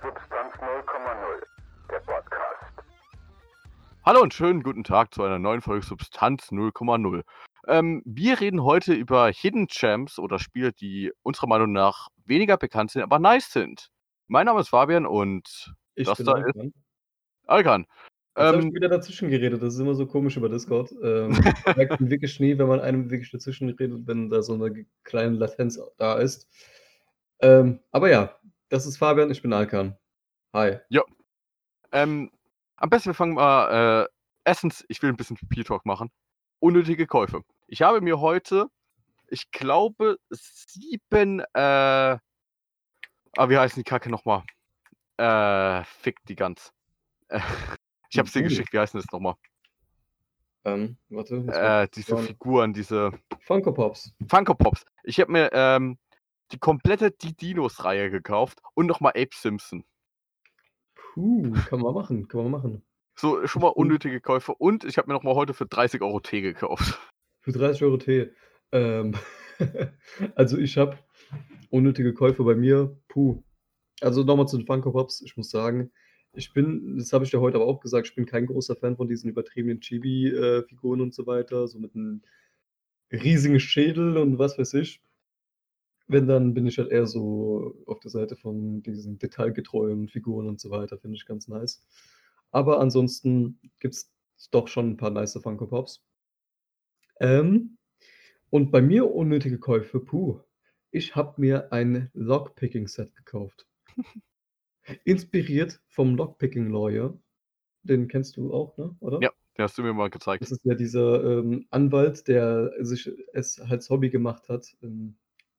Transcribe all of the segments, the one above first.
Substanz 0,0, der Podcast. Hallo und schönen guten Tag zu einer neuen Folge Substanz 0,0. Ähm, wir reden heute über Hidden Champs oder Spiele, die unserer Meinung nach weniger bekannt sind, aber nice sind. Mein Name ist Fabian und Ich das bin da Alkan. ist Alkan. Jetzt habe ich Ähm, wieder dazwischen geredet. Das ist immer so komisch über Discord. Ähm, man merkt man wirklich nie, wenn man einem wirklich dazwischen redet, wenn da so eine kleine Latenz da ist. Ähm, aber ja, das ist Fabian, ich bin Alkan. Hi. ähm, am besten wir fangen mal, äh, erstens, ich will ein bisschen P-Talk machen. Unnötige Käufe. Ich habe mir heute, ich glaube, sieben, äh, ah, wie heißen die Kacke nochmal? Äh, fick die ganz. Äh, ich hab's dir Uh. geschickt, wie heißen das nochmal? Ähm, warte. Äh, diese. Figuren, diese Funko Pops. Funko Pops. Ich habe mir ähm, die komplette Die Dinos-Reihe gekauft und nochmal Ape Simpson. Puh, kann man machen, kann man machen. So schon mal unnötige Käufe. Und ich habe mir nochmal heute für 30 Euro Tee gekauft. Für 30 Euro Tee. Ähm, also ich habe unnötige Käufe bei mir. Puh. Also nochmal zu den Funko Pops. Ich muss sagen, ich bin, das habe ich ja heute aber auch gesagt, ich bin kein großer Fan von diesen übertriebenen Chibi-Figuren und so weiter. So mit einem riesigen Schädel und was weiß ich. Wenn, dann bin ich halt eher so auf der Seite von diesen detailgetreuen Figuren und so weiter. Finde ich ganz nice. Aber ansonsten gibt es doch schon ein paar nice Funko Pops. Ähm, und bei mir unnötige Käufe, puh. Ich habe mir ein Lockpicking-Set gekauft. Inspiriert vom Lockpicking Lawyer. Den kennst du auch, ne? Oder? Ja, den hast du mir mal gezeigt. Das ist ja dieser ähm, Anwalt, der sich es als Hobby gemacht hat, ähm,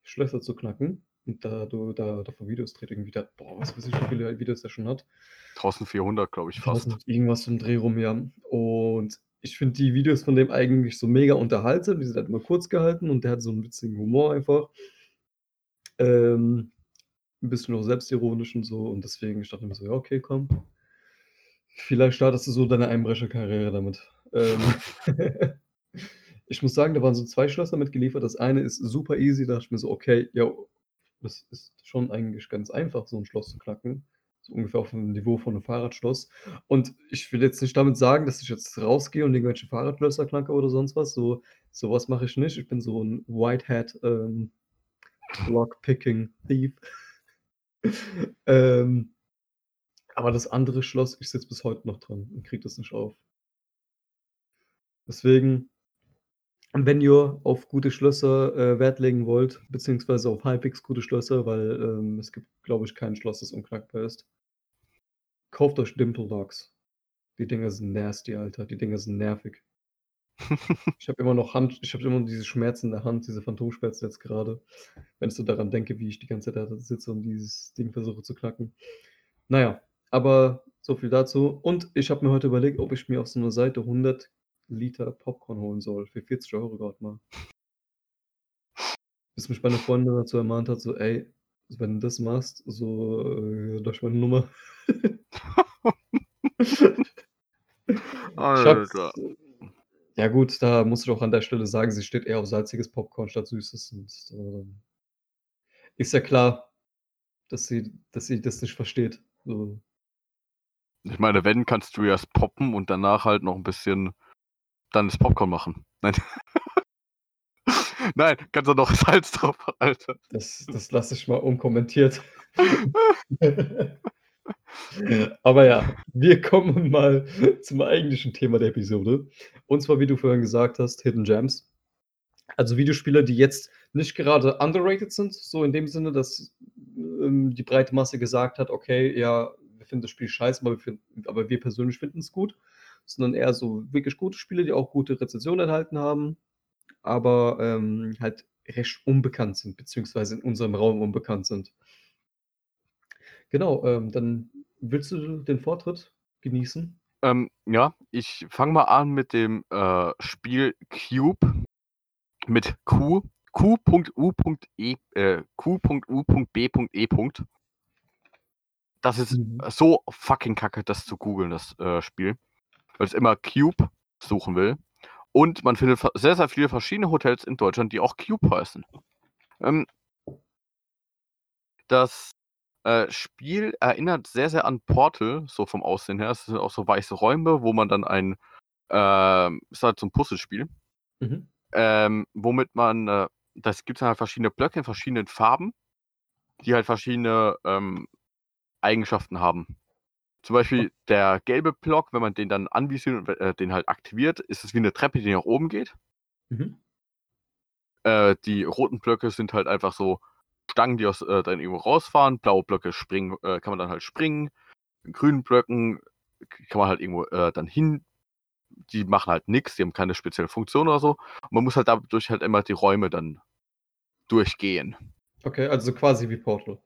Schlösser zu knacken. Und da du da davon Videos dreht, irgendwie da, boah, was weiß ich, wie viele Videos der schon hat. 1400, glaube ich, fast. 1000 irgendwas im Dreh rum, ja. Und ich finde die Videos von dem eigentlich so mega unterhaltsam. Die sind halt immer kurz gehalten und der hat so einen witzigen Humor einfach. Ähm, ein bisschen auch selbstironisch und so. Und deswegen, ich dachte mir so, ja, okay, komm. Vielleicht startest du so deine Einbrecherkarriere damit. Ähm, ich muss sagen, da waren so zwei Schlösser mitgeliefert. Das eine ist super easy. Da dachte ich mir so, okay, ja, das ist schon eigentlich ganz einfach, so ein Schloss zu knacken. So ungefähr auf dem Niveau von einem Fahrradschloss. Und ich will jetzt nicht damit sagen, dass ich jetzt rausgehe und irgendwelche Fahrradschlösser knacke oder sonst was. So, sowas mache ich nicht. Ich bin so ein Whitehead ähm, Lockpicking Thief. ähm, aber das andere Schloss, ich sitze bis heute noch dran und kriege das nicht auf. Deswegen, wenn ihr auf gute Schlösser äh, Wert legen wollt, beziehungsweise auf halbwegs gute Schlösser, weil ähm, es gibt, glaube ich, kein Schloss, das unknackbar ist, kauft euch Dimple Dogs. Die Dinger sind nasty, Alter. Die Dinger sind nervig. Ich habe immer noch Hand, ich habe immer diese Schmerzen in der Hand, diese Phantomschmerzen jetzt gerade, wenn ich so daran denke, wie ich die ganze Zeit da sitze und dieses Ding versuche zu knacken. Naja, aber so viel dazu. Und ich habe mir heute überlegt, ob ich mir auf so einer Seite 100 Liter Popcorn holen soll. Für 40 Euro gerade mal. Bis mich meine Freundin dazu ermahnt hat, so, ey, wenn du das machst, so äh, durch meine Nummer. Alter. ja gut, da muss ich auch an der Stelle sagen, sie steht eher auf salziges Popcorn statt süßes. Und, äh, ist ja klar, dass sie, dass sie das nicht versteht. So. Ich meine, wenn, kannst du erst poppen und danach halt noch ein bisschen dann das Popcorn machen. Nein. Nein, kannst du noch Salz drauf, Alter. Das, das lasse ich mal unkommentiert. Aber ja, wir kommen mal zum eigentlichen Thema der Episode. Und zwar, wie du vorhin gesagt hast, Hidden Gems. Also Videospiele, die jetzt nicht gerade underrated sind, so in dem Sinne, dass ähm, die breite Masse gesagt hat, okay, ja, wir finden das Spiel scheiße, aber wir, finden, aber wir persönlich finden es gut, sondern eher so wirklich gute Spiele, die auch gute Rezensionen erhalten haben, aber ähm, halt recht unbekannt sind, beziehungsweise in unserem Raum unbekannt sind. Genau, ähm, dann willst du den Vortritt genießen? Ähm, ja, ich fange mal an mit dem äh, Spiel Cube mit Q, Q.U.E, äh, Q.U.B.E. Das ist Mhm. so fucking kacke, das zu googeln, das äh, Spiel. Weil es immer Cube suchen will. Und man findet sehr, sehr viele verschiedene Hotels in Deutschland, die auch Cube heißen. Ähm, das äh, Spiel erinnert sehr, sehr an Portal, so vom Aussehen her. Es sind auch so weiße Räume, wo man dann ein, ähm, ist halt so ein Puzzlespiel, Mhm. ähm, womit man, äh, das gibt halt verschiedene Blöcke in verschiedenen Farben, die halt verschiedene ähm, Eigenschaften haben. Zum Beispiel der gelbe Block, wenn man den dann anvisiert und äh, den halt aktiviert, ist es wie eine Treppe, die nach oben geht. Mhm. Äh, die roten Blöcke sind halt einfach so Stangen, die aus äh, dann irgendwo rausfahren. Blaue Blöcke springen, äh, kann man dann halt springen. In grünen Blöcken kann man halt irgendwo äh, dann hin. Die machen halt nichts, die haben keine spezielle Funktion oder so. Und man muss halt dadurch halt immer die Räume dann durchgehen. Okay, also quasi wie Portal.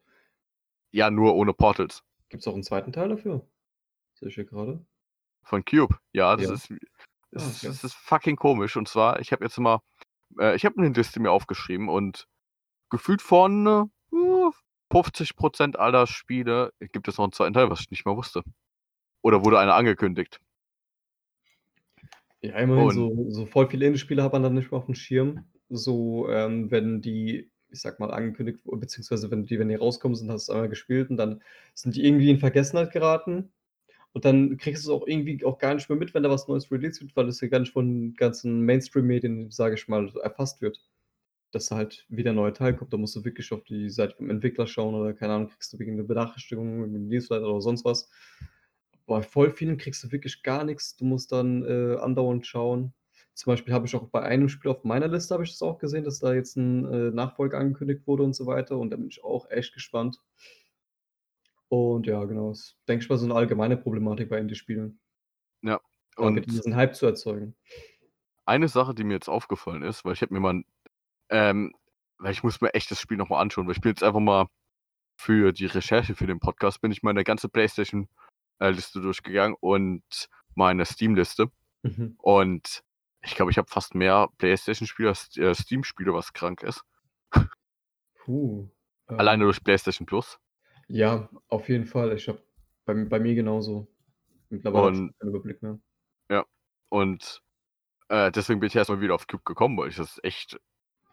Ja, nur ohne Portals. Gibt es auch einen zweiten Teil dafür? Sehe ich hier gerade. Von Cube. Ja, das Ja. ist. Das, Ah, ist das ist fucking komisch. Und zwar, ich habe jetzt immer. Äh, ich habe eine Liste mir aufgeschrieben und gefühlt von äh, 50% aller Spiele gibt es noch einen zweiten Teil, was ich nicht mehr wusste. Oder wurde einer angekündigt. Ja, immerhin, Und- so, so voll viele Indie-Spiele hat man dann nicht mehr auf dem Schirm. So, ähm, wenn die, ich sag mal, angekündigt, beziehungsweise wenn die, wenn die rauskommen sind, hast du es einmal gespielt und dann sind die irgendwie in Vergessenheit geraten. Und dann kriegst du es auch irgendwie auch gar nicht mehr mit, wenn da was Neues released wird, weil es ja gar nicht von ganzen Mainstream-Medien, sage ich mal, erfasst wird. Dass da halt wieder ein neuer Teil kommt. Da musst du wirklich auf die Seite vom Entwickler schauen oder keine Ahnung, kriegst du wegen eine Benachrichtigung, wegen einem Newsletter oder sonst was. Bei voll vielen kriegst du wirklich gar nichts. Du musst dann äh, andauernd schauen. Zum Beispiel habe ich auch bei einem Spiel auf meiner Liste habe ich das auch gesehen, dass da jetzt ein äh, Nachfolger angekündigt wurde und so weiter. Und da bin ich auch echt gespannt. Und ja, genau. Das denke ich mal so eine allgemeine Problematik bei Indie-Spielen. Und Damit diesen Hype zu erzeugen. eine Sache, die mir jetzt aufgefallen ist, weil ich habe mir mal, ähm, weil ich muss mir echt das Spiel nochmal anschauen, weil ich bin jetzt einfach mal für die Recherche für den Podcast, bin ich meine ganze Playstation-Liste durchgegangen und meine Steam-Liste. Mhm. Und ich glaube, ich habe fast mehr Playstation-Spiele als äh, Steam-Spiele, was krank ist. Puh. Ähm, Alleine durch Playstation Plus. Ja, auf jeden Fall. Ich habe bei, bei mir genauso. Mittlerweile Und- keinen Überblick mehr. Und äh, deswegen bin ich erstmal wieder auf Cube gekommen, weil ich das echt.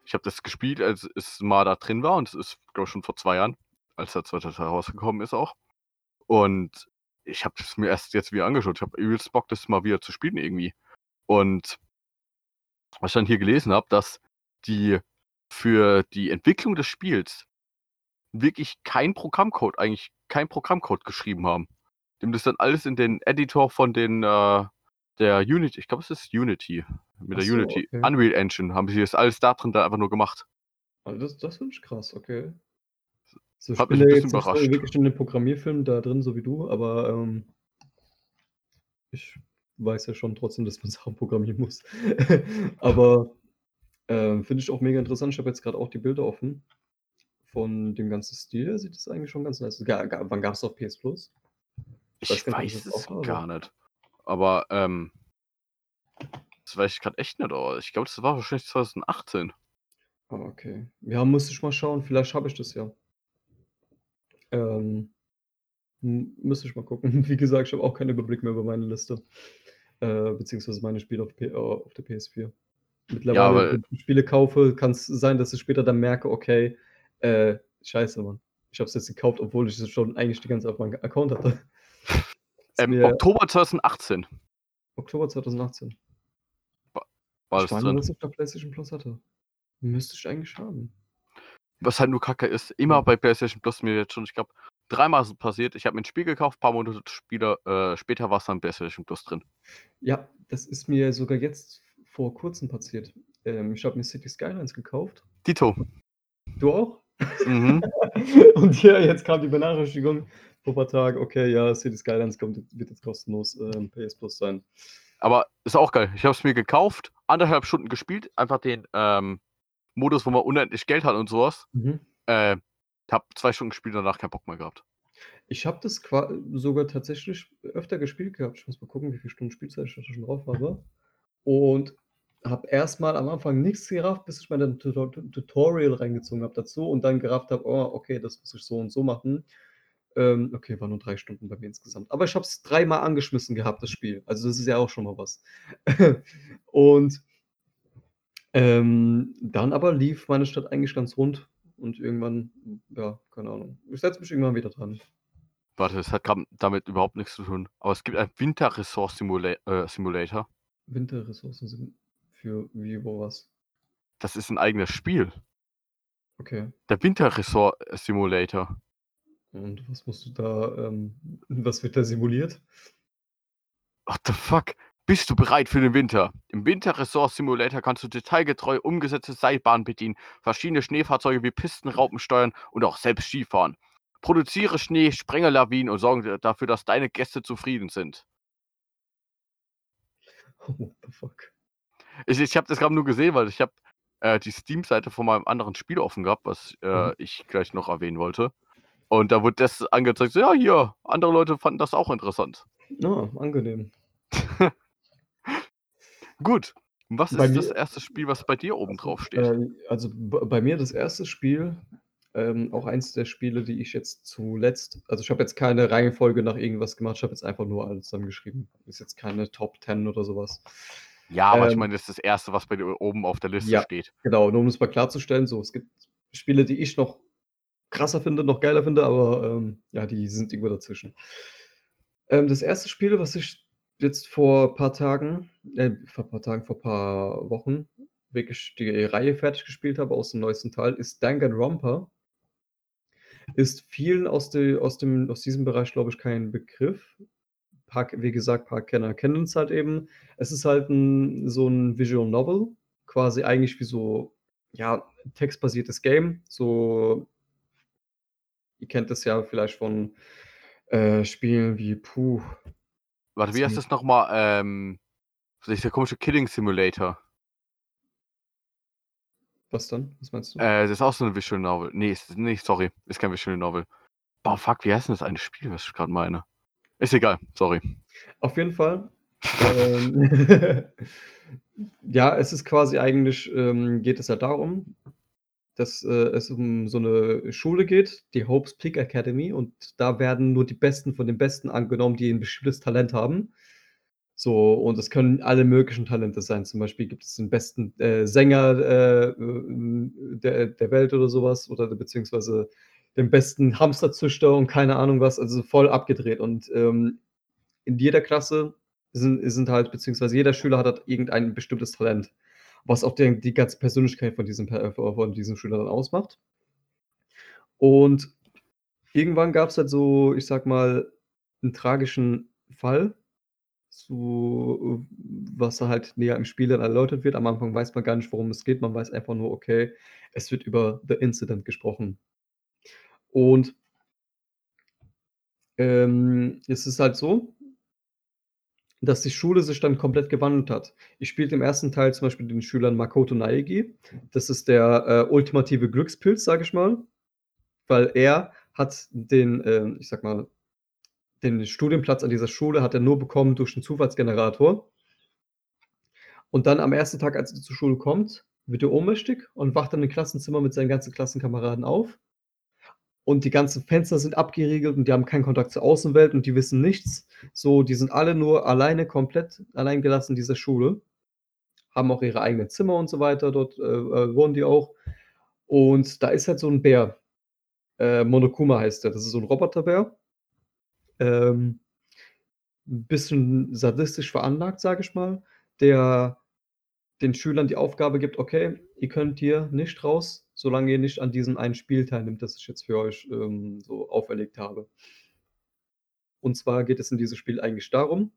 Ich habe das gespielt, als es mal da drin war und es ist, glaube ich, schon vor zwei Jahren, als der zweite Teil rausgekommen ist auch. Und ich habe es mir erst jetzt wieder angeschaut. Ich habe übelst Bock, das mal wieder zu spielen irgendwie. Und was ich dann hier gelesen habe, dass die für die Entwicklung des Spiels wirklich kein Programmcode, eigentlich kein Programmcode geschrieben haben. Die haben das dann alles in den Editor von den äh, der Unity, ich glaube es ist Unity, mit Ach der so, Unity, okay. Unreal Engine, haben sie das alles da drin dann einfach nur gemacht. Also das, das finde ich krass, okay. So, ich Hat bin mich ein bisschen jetzt nicht überrascht. wirklich in den Programmierfilm da drin, so wie du, aber ähm, ich weiß ja schon trotzdem, dass man Sachen programmieren muss. aber ähm, finde ich auch mega interessant. Ich habe jetzt gerade auch die Bilder offen von dem ganzen Stil. Sieht das eigentlich schon ganz nice aus. Wann gab es auf PS Plus? Ich Weiß nicht, weiß ich das es auch gar nicht. Aber ähm, das weiß ich gerade echt nicht. Aber ich glaube, das war wahrscheinlich 2018. Ah, okay. Ja, muss ich mal schauen. Vielleicht habe ich das ja. Ähm, müsste ich mal gucken. Wie gesagt, ich habe auch keinen Überblick mehr über meine Liste. Äh, beziehungsweise meine Spiele auf, P äh, auf der PS4. Mittlerweile, weil- wenn ich Spiele kaufe, kann es sein, dass ich später dann merke, okay, äh, scheiße, Mann. Ich habe es jetzt gekauft, obwohl ich es schon eigentlich die ganze Zeit auf meinem Account hatte. Ähm, Oktober 2018 Oktober 2018. war ich das meine, drin. dass ich da PlayStation Plus hatte. Müsste ich eigentlich haben. Was halt nur kacke ist, immer Ja. bei PlayStation Plus mir jetzt schon, ich glaube, dreimal ist es passiert. Ich habe mir ein Spiel gekauft, paar Monate später, äh, später war es dann PlayStation Plus drin. Ja, das ist mir sogar jetzt vor kurzem passiert. Ähm, ich habe mir City Skylines gekauft. Dito. Du auch? Mhm. Und ja, jetzt kam die Benachrichtigung vor ein paar Tagen, okay, ja, City Skylines kommt, wird jetzt kostenlos ähm, PS Plus sein. Aber ist auch geil. Ich habe es mir gekauft, anderthalb Stunden gespielt, einfach den ähm, Modus, wo man unendlich Geld hat und sowas. Äh, hab zwei Stunden gespielt, danach keinen Bock mehr gehabt. Ich habe das sogar tatsächlich öfter gespielt gehabt. Ich muss mal gucken, wie viele Stunden Spielzeit ich da schon drauf habe. Und habe erstmal am Anfang nichts gerafft, bis ich mir dann Tutorial reingezogen habe dazu und dann gerafft habe, oh, okay, das muss ich so und so machen. Ähm, okay, war nur drei Stunden bei mir insgesamt. Aber ich habe es dreimal angeschmissen gehabt, das Spiel. Also das ist ja auch schon mal was. und ähm, dann aber lief meine Stadt eigentlich ganz rund. Und irgendwann, ja, keine Ahnung. Ich setze mich irgendwann wieder dran. Warte, das hat damit überhaupt nichts zu tun. Aber es gibt einen Winterressource-Simula äh, Simulator. Winterressourcen sind für wie, wo, was? Das ist ein eigenes Spiel. Okay. Der Winterresort-Simulator. Und was musst du da, ähm, was wird da simuliert? What the fuck? Bist du bereit für den Winter? Im Winterresort Simulator kannst du detailgetreu umgesetzte Seilbahnen bedienen, verschiedene Schneefahrzeuge wie Pistenraupen steuern und auch selbst Skifahren. Produziere Schnee, sprenge Lawinen und sorge dafür, dass deine Gäste zufrieden sind. What the fuck? Ich, ich habe das gerade nur gesehen, weil ich habe äh, die Steam-Seite von meinem anderen Spiel offen gehabt, was äh, Mhm. ich gleich noch erwähnen wollte. Und da wurde das angezeigt, so, ja, hier, andere Leute fanden das auch interessant. Ah, angenehm. Gut, was Bei ist das mir- erste Spiel, was bei dir oben drauf steht? Äh, also bei mir das erste Spiel, ähm, auch eins der Spiele, die ich jetzt zuletzt, also ich habe jetzt keine Reihenfolge nach irgendwas gemacht, ich habe jetzt einfach nur alles zusammengeschrieben. Ist jetzt keine Top 10 oder sowas. ja, aber ich ähm, meine, das ist das erste, was bei dir oben auf der Liste ja. steht. Genau, nur um es mal klarzustellen, so, es gibt Spiele, die ich noch krasser finde, noch geiler finde, aber ähm, ja, die sind irgendwo dazwischen. Ähm, das erste Spiel, was ich jetzt vor ein paar Tagen, äh, vor ein paar Tagen, vor ein paar Wochen wirklich die Reihe fertig gespielt habe aus dem neuesten Teil, ist Danganronpa. Ist vielen aus, de, aus, dem, aus diesem Bereich, glaube ich, kein Begriff. Paar, wie gesagt, paar Kenner kennen es halt eben. Es ist halt ein, so ein Visual Novel, quasi eigentlich wie so, ja, textbasiertes Game. So, ihr kennt das ja vielleicht von äh, Spielen wie, puh, Warte, wie heißt das nochmal? Ähm, dieser komische Killing Simulator. was dann? Was meinst du? Äh, das ist auch so eine Visual Novel. Nee, ist, nee, sorry, ist kein Visual Novel. Boah, fuck, wie heißt denn das eine Spiel, was ich gerade meine? Ist egal, sorry. Auf jeden Fall. ähm, ja, es ist quasi eigentlich, ähm, geht es ja darum, dass äh, es um so eine Schule geht, die Hope's Peak Academy, und da werden nur die Besten von den Besten angenommen, die ein bestimmtes Talent haben. So, und es können alle möglichen Talente sein. Zum Beispiel gibt es den besten äh, Sänger äh, der, der Welt oder sowas, oder beziehungsweise den besten Hamsterzüchter und keine Ahnung was, also voll abgedreht. Und ähm, in jeder Klasse sind, sind halt, beziehungsweise jeder Schüler hat halt irgendein bestimmtes Talent, was auch die, die ganze Persönlichkeit von diesem, von diesem Schüler dann ausmacht. Und irgendwann gab es halt so, ich sag mal, einen tragischen Fall, so, was da halt näher im Spiel dann erläutert wird. Am Anfang weiß man gar nicht, worum es geht. Man weiß einfach nur, okay, es wird über The Incident gesprochen. Und ähm, es ist halt so, dass die Schule sich dann komplett gewandelt hat. Ich spielte im ersten Teil zum Beispiel den Schülern Makoto Naegi. Das ist der äh, ultimative Glückspilz, sage ich mal. Weil er hat den, ähm, ich sag mal, den Studienplatz an dieser Schule hat er nur bekommen durch den Zufallsgenerator. Und dann am ersten Tag, als er zur Schule kommt, wird er ohnmächtig und wacht dann im Klassenzimmer mit seinen ganzen Klassenkameraden auf. Und die ganzen Fenster sind abgeriegelt und die haben keinen Kontakt zur Außenwelt und die wissen nichts. So, die sind alle nur alleine, komplett allein gelassen in dieser Schule. Haben auch ihre eigenen Zimmer und so weiter. Dort äh, äh, wohnen die auch. Und da ist halt so ein Bär. Äh, Monokuma heißt der. Das ist so ein Roboterbär. Ähm, ein bisschen sadistisch veranlagt, sage ich mal. Der den Schülern die Aufgabe gibt, okay, ihr könnt hier nicht raus, solange ihr nicht an diesem einen Spiel teilnimmt, das ich jetzt für euch ähm, so auferlegt habe. Und zwar geht es in diesem Spiel eigentlich darum,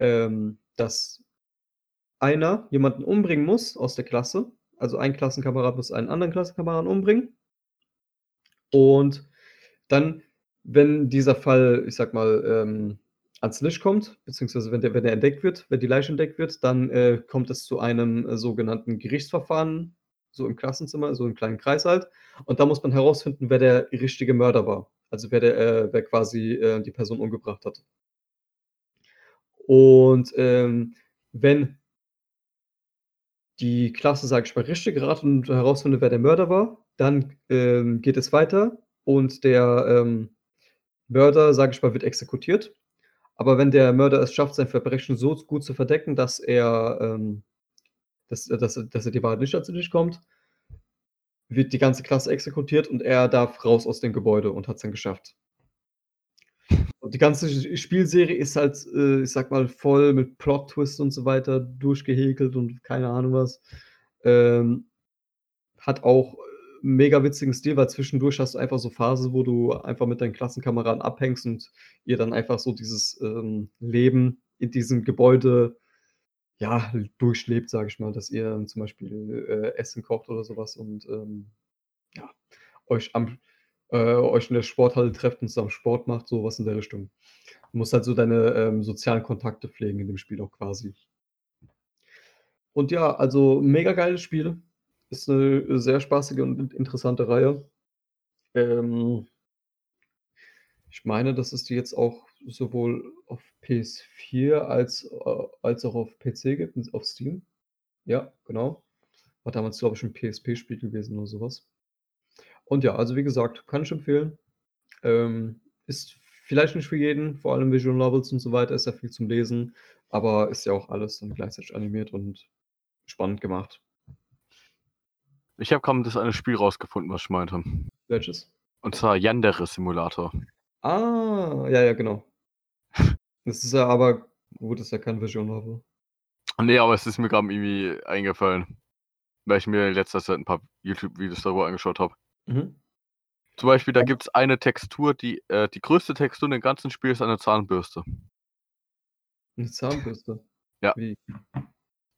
ähm, dass einer jemanden umbringen muss aus der Klasse. Also ein Klassenkamerad muss einen anderen Klassenkameraden umbringen. Und dann, wenn dieser Fall, ich sag mal, ähm, ans Licht kommt, beziehungsweise wenn der, wenn der entdeckt wird, wenn die Leiche entdeckt wird, dann äh, kommt es zu einem äh, sogenannten Gerichtsverfahren, so im Klassenzimmer, so im kleinen Kreis halt. Und da muss man herausfinden, wer der richtige Mörder war. Also wer, der, äh, wer quasi äh, die Person umgebracht hat. Und ähm, wenn die Klasse, sage ich mal, richtig geraten und herausfindet, wer der Mörder war, dann ähm, geht es weiter und der ähm, Mörder, sage ich mal, wird exekutiert. Aber wenn der Mörder es schafft, sein Verbrechen so gut zu verdecken, dass er, ähm, dass, dass, dass er die Wahrheit nicht dazu nicht kommt, wird die ganze Klasse exekutiert und er darf raus aus dem Gebäude und hat's dann geschafft. Und die ganze Spielserie ist halt, äh, ich sage mal, voll mit Plot-Twists und so weiter durchgehäkelt und keine Ahnung was. Ähm, hat auch mega witzigen Stil, weil zwischendurch hast du einfach so Phasen, wo du einfach mit deinen Klassenkameraden abhängst und ihr dann einfach so dieses, ähm, Leben in diesem Gebäude, ja, durchlebt, sage ich mal, dass ihr zum Beispiel, äh, Essen kocht oder so was und, ähm, ja, euch am äh, euch in der Sporthalle trefft und zusammen Sport macht, so was in der Richtung. Du musst halt so deine, ähm, sozialen Kontakte pflegen in dem Spiel auch quasi. Und ja, also mega geiles Spiel. Ist 'ne sehr spaßige und interessante Reihe. Ähm ich meine, dass es die jetzt auch sowohl auf PS4 als äh, als auch auf PC gibt auf Steam. Ja, genau. War damals, glaube ich, 'n PSP-Spiel gewesen oder so was. Und ja, also wie gesagt, kann ich empfehlen. Ähm, ist vielleicht nicht für jeden, vor allem Visual Novels und so weiter, ist ja viel zum Lesen, aber ist ja auch alles dann gleichzeitig animiert und spannend gemacht. Ich habe kaum das eine Spiel rausgefunden, was ich meinte. Welches? Und zwar Yandere Simulator. Ah, ja, ja, genau. Das ist ja aber gut, ist ja kein Visual Novel. Ne, aber es ist mir grad irgendwie eingefallen, weil ich mir in letzter Zeit 'n paar YouTube-Videos darüber angeschaut habe. Mhm. Zum Beispiel, da Ja. gibt's eine Textur, die äh, die größte Textur in dem ganzen Spiel ist eine Zahnbürste. 'Ne Zahnbürste? Ja. Wie?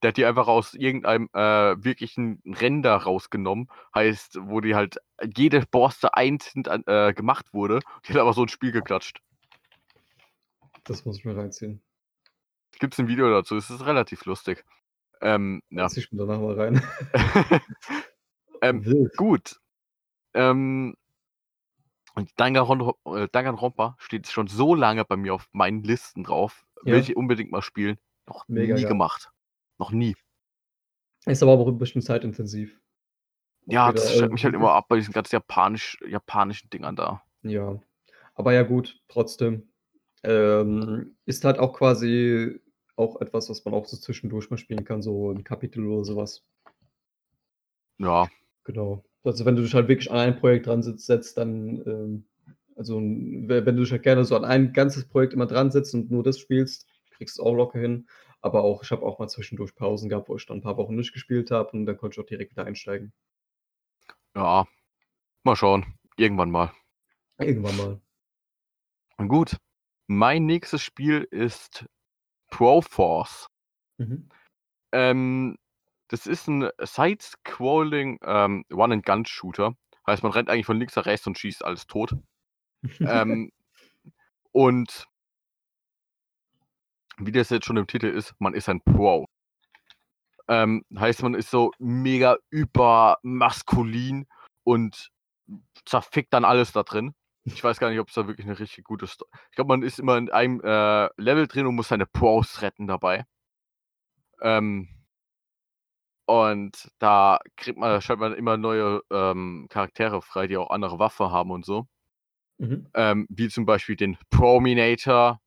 Der hat die einfach aus irgendeinem, äh, wirklichen Render rausgenommen. Heißt, wo die halt jede Borste einzeln äh, gemacht wurde. Die hat aber so 'n Spiel geklatscht. Das muss ich mir reinziehen. Gibt's 'n Video dazu, es ist relativ lustig. Ähm, ja. Ich mir danach mal rein. Ähm, gut. Ähm und Danganronpa äh, Danganronpa steht schon so lange bei mir auf meinen Listen drauf. Will Ja. ich unbedingt mal spielen. Noch Mega nie geil. gemacht. Noch nie. Ist aber auch 'n bisschen zeitintensiv. Ja, Auch das schreckt mich halt immer ab bei diesen ganzen japanisch japanischen Dingern da. Ja. Aber ja gut, trotzdem. Ähm, ist halt auch quasi auch etwas, was man auch so zwischendurch mal spielen kann, so 'n Kapitel oder so was. Ja. Genau. Also, wenn du dich halt wirklich an ein Projekt dran sitzt setzt, dann, ähm also, we wenn du dich halt gerne so an ein ganzes Projekt immer dran setzt und nur das spielst, kriegst du's auch locker hin. Aber auch ich habe auch mal zwischendurch Pausen gehabt, wo ich dann 'n paar Wochen nicht gespielt habe und dann konnte ich auch direkt wieder einsteigen. Ja. Mal schauen. Irgendwann mal. Irgendwann mal. Gut. Mein nächstes Spiel ist Proforce. Mhm. Ähm, das ist 'n Side-Scrolling, ähm, Run-and-Gun-Shooter. Heißt, man rennt eigentlich von links nach rechts und schießt alles tot. Ähm, und wie das jetzt schon im Titel ist, man ist ein Pro. Ähm, heißt, man ist so mega übermaskulin und zerfickt dann alles da drin. Ich weiß gar nicht, ob's da wirklich 'ne richtig gute Sto ich glaube, man ist immer in einem, äh, Level drin und muss seine Pros retten dabei. Ähm und da kriegt man schaltet man immer neue, ähm, Charaktere frei, die auch andere Waffen haben und so. Mhm. Ähm, wie zum Beispiel den Prominator,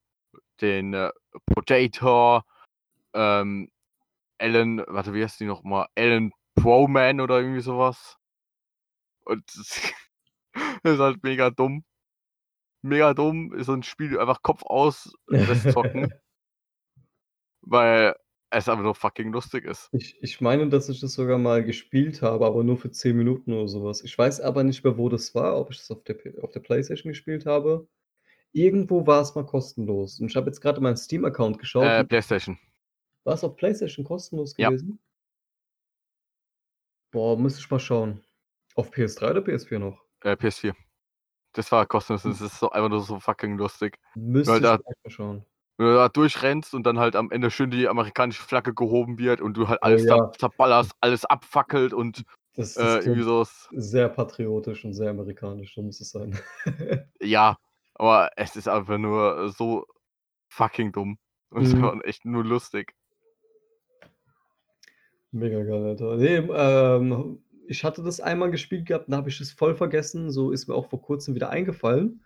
den, äh, Potator, ähm, Alan warte, wie heißt die noch mal? Alan Proman oder irgendwie so was. Und das das ist halt mega dumm. Mega dumm, ist so 'n Spiel einfach Kopf aus das zocken. Weil es einfach nur fucking lustig ist. Ich ich meine, dass ich das sogar mal gespielt habe, aber nur für 10 Minuten oder so was. Ich weiß aber nicht mehr, wo das war, ob ich das auf der auf der PlayStation gespielt habe. Irgendwo war es mal kostenlos und ich habe jetzt grade in meinen Steam-Account geschaut Äh, PlayStation. War's auf PlayStation kostenlos Ja. gewesen? Boah, müsste ich mal schauen. Auf PS3 oder PS4 noch? Äh, PS4. Das war kostenlos und Hm. es ist so einfach nur so fucking lustig. Müsste ich da mal schauen. wenn du da durchrennst und dann halt am Ende schön die amerikanische Flagge gehoben wird und du halt Oh alles ja. da zerballerst, alles abfackelt und, Das äh, das irgendwie klingt sowas. sehr patriotisch und sehr amerikanisch, so muss es sein. Ja, aber es ist einfach nur so fucking dumm und es Mhm. war echt nur lustig. Mega geil, Alter. Ne, ähm, ich hatte das einmal gespielt gehabt, dann habe ich es voll vergessen. So ist mir auch vor Kurzem wieder eingefallen.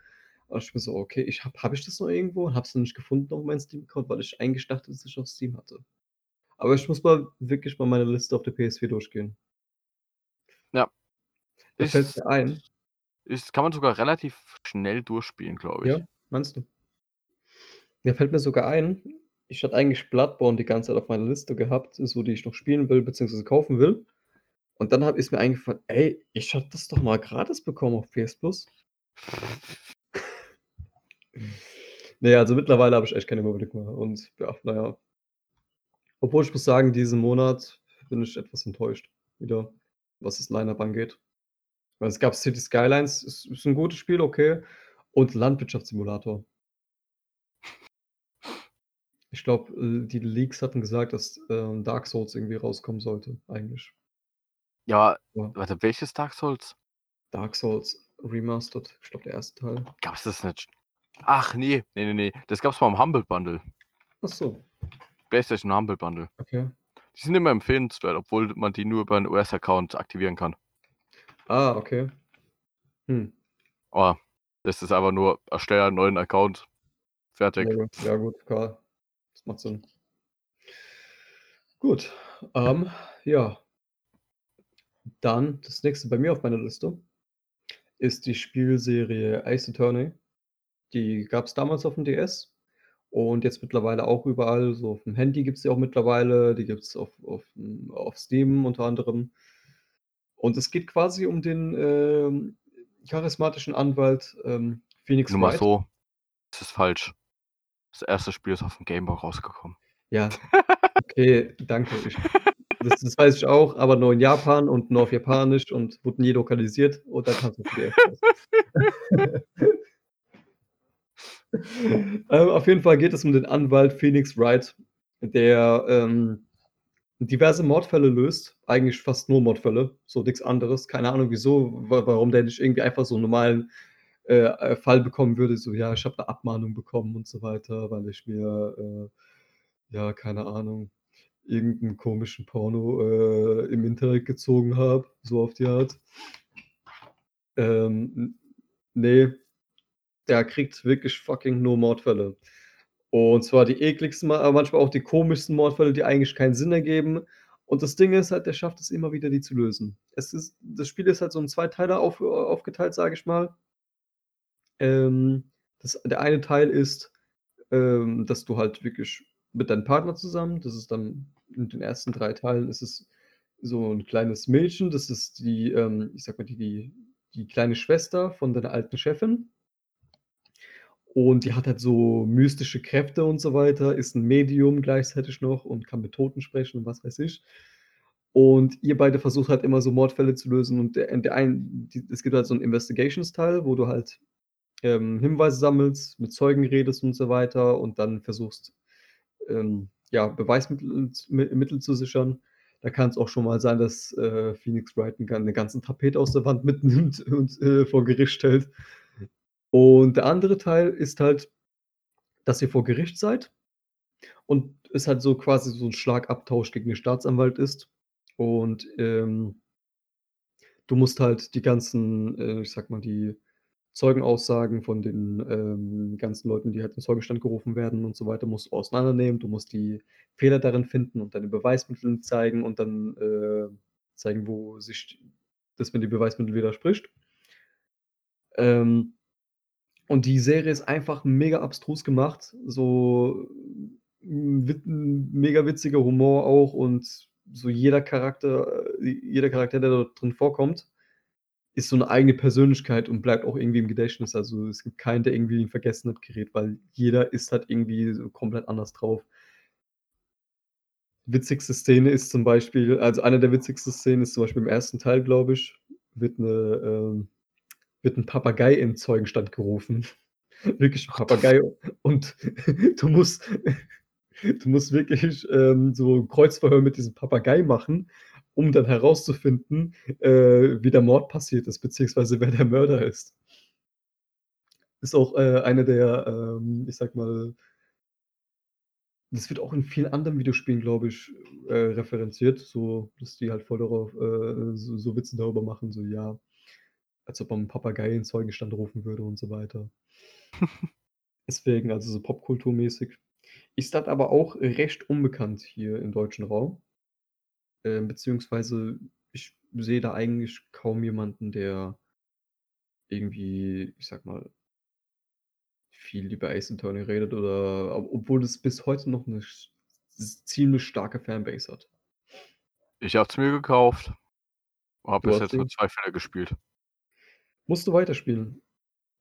Dachte ich mir so: „Okay, ich habe habe ich das noch irgendwo?“ Habe es dann nicht gefunden auf meinem Steam-Account, weil ich eigentlich dachte, dass ich auf Steam hatte. Aber ich muss mal wirklich mal meine Liste auf der PS4 durchgehen. Ja. Da fällt mir ein. Ist, kann man sogar relativ schnell durchspielen, glaube ich. Ja, meinst du? Ja, fällt mir sogar ein, ich hatte eigentlich Bloodborne die ganze Zeit auf meiner Liste gehabt, so die ich noch spielen will, beziehungsweise kaufen will. Und dann ist mir eingefallen, ey, ich habe das doch mal gratis bekommen auf PS Plus. Ne, also mittlerweile habe ich echt keinen Überblick mehr und ja, na ja. Obwohl ich muss sagen, diesen Monat bin ich etwas enttäuscht wieder, was das Line-up angeht. Weil es gab City Skylines, ist ist 'n gutes Spiel, okay, und Landwirtschaftssimulator. Ich glaube, äh, die Leaks hatten gesagt, dass, ähm, Dark Souls irgendwie rauskommen sollte, eigentlich. Ja, Ja. warte, welches Dark Souls? Dark Souls Remastered, ich glaube, der erste Teil. Gab's das nicht? Ach ne, ne, ne, ne, das gab's mal im Humble Bundle. Ach so. PlayStation Humble Bundle. Okay. Die sind immer empfehlenswert, obwohl man die nur über 'n US-Account aktivieren kann. Ah, okay. Hm. Aber das ist einfach nur erstelle einen neuen Account. Fertig. Ja, gut. Ja gut, klar. Das macht Sinn. Gut, ähm, ja. Dann das nächste bei mir auf meiner Liste ist die Spielserie Ace Attorney. Die gab's damals auf'm DS und jetzt mittlerweile auch überall. So auf'm Handy gibt's die auch mittlerweile, die gibt's auf auf hm, auf Steam unter anderem. Und es geht quasi um den, ähm, charismatischen Anwalt, ähm, Phoenix Nur mal so, das ist falsch. Das erste Spiel ist auf'm Game Boy rausgekommen. Ja, okay, danke. Ich das das weiß ich auch, aber nur in Japan und nur auf Japanisch und wurde nie lokalisiert und dann kannst du PDF. Ähm, auf jeden Fall geht es um den Anwalt Phoenix Wright, der, ähm, diverse Mordfälle löst, eigentlich fast nur Mordfälle, so nix anderes. Keine Ahnung wieso, wa warum der nicht irgendwie einfach so 'n normalen, äh, äh, Fall bekommen würde, so: „Ja, ich habe 'ne Abmahnung bekommen“ und so weiter, weil ich mir, äh, ja, keine Ahnung, irgend 'n komischen Porno, äh, im Internet gezogen habe, so auf die Art. Ähm, n ne, der kriegt wirklich fucking nur Mordfälle. Und zwar die ekligsten, aber manchmal auch die komischsten Mordfälle, die eigentlich keinen Sinn ergeben. Und das Ding ist halt, der schafft es immer wieder, die zu lösen. Es ist das Spiel ist halt so in 2 Teile auf aufgeteilt, sage ich mal. Ähm, das der eine Teil ist, ähm, dass du halt wirklich mit deinem Partner zusammen das ist dann in den ersten 3 Teilen ist es so 'n kleines Mädchen, das ist die, ähm, ich sage mal, die die die kleine Schwester von deiner alten Chefin. Und die hat halt so mystische Kräfte und so weiter, ist 'n Medium gleichzeitig noch und kann mit Toten sprechen und was weiß ich. Und ihr beide versucht halt immer so Mordfälle zu lösen und der der ein die es gibt halt so 'n Investigations-Teil, wo du halt, ähm, Hinweise sammelst, mit Zeugen redest und so weiter und dann versuchst, ähm, ja, Beweismittel Mittel zu sichern. Da kann's auch schon mal sein, dass, äh, Phoenix Wright 'n gan 'ne ganzen Tapet aus der Wand mitnimmt und, äh, vor Gericht stellt. Und der andere Teil ist halt, dass ihr vor Gericht seid und es halt so quasi so 'n Schlagabtausch gegen den Staatsanwalt ist. Und, ähm du musst halt die ganzen, äh, ich sage mal, die Zeugenaussagen von den, ähm, ganzen Leuten, die halt in Zeugenstand gerufen werden und so weiter, musst du auseinandernehmen. Du musst die Fehler darin finden und deine Beweismittel zeigen und dann, äh, zeigen, wo sich das mit den Beweismitteln widerspricht. Ähm, und die Serie ist einfach mega abstrus gemacht, so wit 'n mega witziger Humor auch und so jeder Charakter äh, jeder Charakter, der dort drin vorkommt, ist so 'ne eigene Persönlichkeit und bleibt auch irgendwie im Gedächtnis. Also, es gibt keinen, der irgendwie in Vergessenheit gerät, weil jeder ist halt irgendwie so komplett anders drauf. Witzigste Szene ist zum Beispiel also, eine der witzigsten Szenen ist zum Beispiel im ersten Teil, glaube ich, wird 'ne, ähm wird 'n Papagei in Zeugenstand gerufen. Wirklich 'n Papagei und du musst du musst wirklich, ähm, so 'n Kreuzverhör mit diesem Papagei machen, um dann herauszufinden, äh, wie der Mord passiert ist, beziehungsweise wer der Mörder ist. Ist auch, äh, eine der, ähm, ich sage mal das wird auch in vielen anderen Videospielen, glaube ich, äh, referenziert, so dass die halt voll darauf, äh, so so Witze darüber machen, so ja, als ob man 'n Papagei in Zeugenstand rufen würde und so weiter. Deswegen, also so popkulturmäßig. Ist das aber auch recht unbekannt hier im deutschen Raum. Ähm, beziehungsweise ich sehe da eigentlich kaum jemanden, der irgendwie, ich sag mal viel über Ace Attorney redet oder ob obwohl es bis heute noch 'ne s ziemlich starke Fanbase hat. Ich habe es mir gekauft. Habe Du bis jetzt nur 2 Fälle gespielt. Musst du weiterspielen.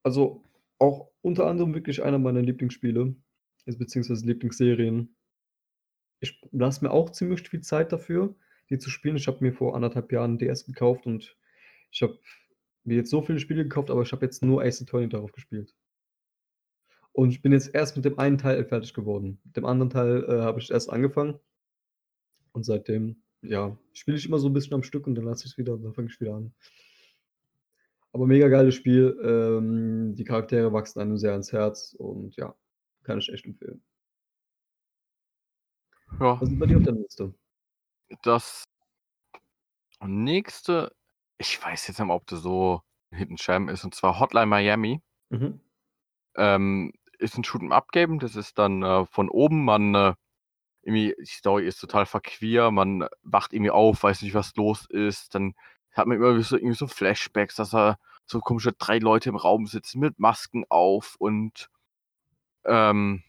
Also, auch unter anderem wirklich einer meiner Lieblingsspiele, beziehungsweise Lieblingsserien. Ich lasse mir auch ziemlich viel Zeit dafür, die zu spielen. Ich habe mir vor 1,5 Jahren DS gekauft und ich habe mir jetzt so viele Spiele gekauft, aber ich habe jetzt nur Ace Attorney darauf gespielt. Und ich bin jetzt erst mit dem einen Teil fertig geworden. Mit dem anderen Teil, äh, habe ich erst angefangen. Und seitdem, ja, spiele ich immer so 'n bisschen am Stück und dann lasse ich's wieder und dann fange ich wieder an. Aber mega geiles Spiel. Ähm, die Charaktere wachsen einem sehr ans Herz und ja, kann ich echt empfehlen. Ja. Was ist bei dir auf der Liste? Das nächste ich weiß jetzt nicht ob das so 'n Hidden Gem ist, und zwar Hotline Miami. Mhm. Ähm, ist 'n Shoot 'em up Game. Das ist dann, äh, von oben. Man, äh irgendwie die Story ist total verquer. Man wacht irgendwie auf, weiß nicht, was los ist. Dann hat man immer so irgendwie so Flashbacks, dass da so komische 3 Leute im Raum sitzen mit Masken auf und ähm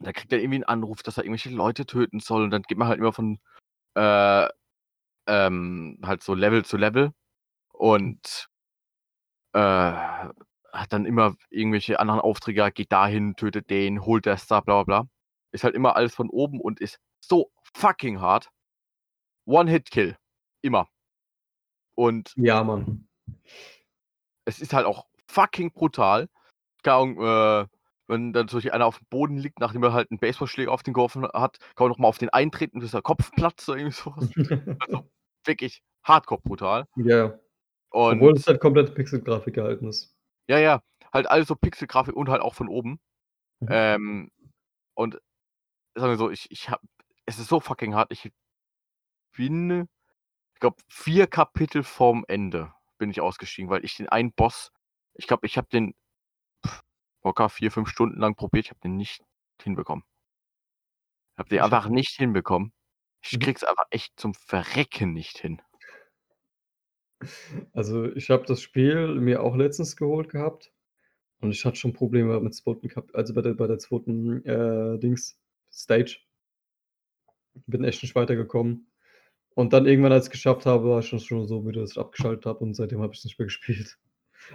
da kriegt er irgendwie 'n Anruf, dass er irgendwelche Leute töten soll und dann geht man halt immer von, äh, ähm, halt so Level zu Level und äh, hat dann immer irgendwelche anderen Aufträge, geht dahin, tötet den, holt das da, bla bla bla. Ist halt immer alles von oben und ist so fucking hart. One-Hit-Kill. Immer. Und Ja, Mann. es ist halt auch fucking brutal. Ahnung, äh, wenn dann Beispiel einer aufm Boden liegt, nachdem er halt 'n Baseballschläger auf den geworfen hat, kann man noch mal auf den eintreten, bis der Kopf platzt oder irgendwie so was. Also, wirklich hardcore brutal. Ja. Obwohl Und es halt komplett Pixelgrafik gehalten ist. Ja, ja, halt alles so Pixelgrafik und halt auch von oben. Mhm. Ähm, und sagen wir so, ich ich habe es ist so fucking hart. Ich bin glaube, 4 Kapitel vorm Ende bin ich ausgestiegen, weil ich den einen Boss ich glaube, ich habe den locker 4, 5 Stunden lang probiert, ich habe den nicht hinbekommen. Habe den Ich habe einfach nicht hinbekommen. Ich Mhm. kriege es einfach echt zum Verrecken nicht hin. Also, ich habe das Spiel mir auch letztens geholt gehabt und ich hatte schon Probleme mit 2. Kap also, bei der bei der 2. äh, Dings Stage. Bin echt nicht weitergekommen. Und dann irgendwann, als ich's geschafft habe, war ich dann schon so müde, dass ich abgeschaltet habe und seitdem habe ich's nicht mehr gespielt.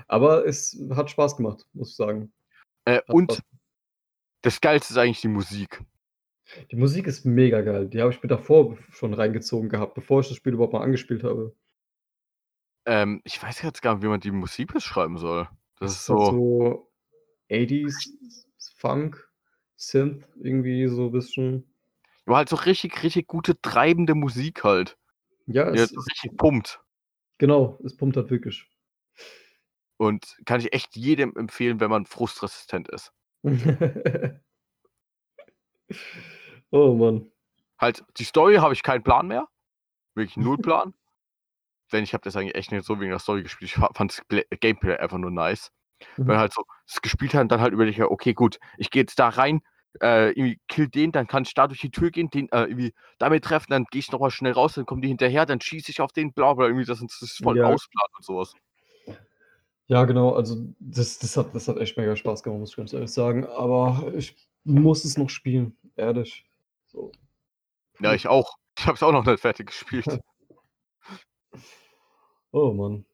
Aber es hat Spaß gemacht, muss ich sagen. Äh, und Spaß das Geilste ist eigentlich die Musik. Die Musik ist mega geil. Die habe ich mir davor schon reingezogen gehabt, bevor ich das Spiel überhaupt mal angespielt habe. Ähm, ich weiß jetzt gar nicht, wie man die Musik beschreiben soll. Das Das ist halt so so 80s Funk, Synth, irgendwie so bisschen. Aber halt so richtig, richtig gute treibende Musik halt. Ja, es ist richtig pumpt. Genau, es pumpt halt wirklich. Und kann ich echt jedem empfehlen, wenn man frustresistent ist. Oh Mann. Halt, die Story habe ich keinen Plan mehr. Wirklich 0 Plan. Denn ich habe das eigentlich echt nicht so wegen der Story gespielt. Ich fa fand's Gle Gameplay einfach nur nice. Wenn Mhm. halt so es gespielt hat und dann halt überlegt: „Ja, okay, gut, ich gehe jetzt da rein, äh, irgendwie kill den, dann kann ich da durch die Tür gehen, den, äh, irgendwie damit treffen, dann gehe ich noch mal schnell raus, dann kommen die hinterher, dann schieße ich auf den, bla bla, irgendwie das das ist voll Ja. ausplant und so was. Ja, genau, also das das hat das hat echt mega Spaß gemacht, muss ich ganz ehrlich sagen. Aber ich muss es noch spielen, ehrlich. So. Ja, ich auch. Ich habe es auch noch nicht fertig gespielt. Oh Mann.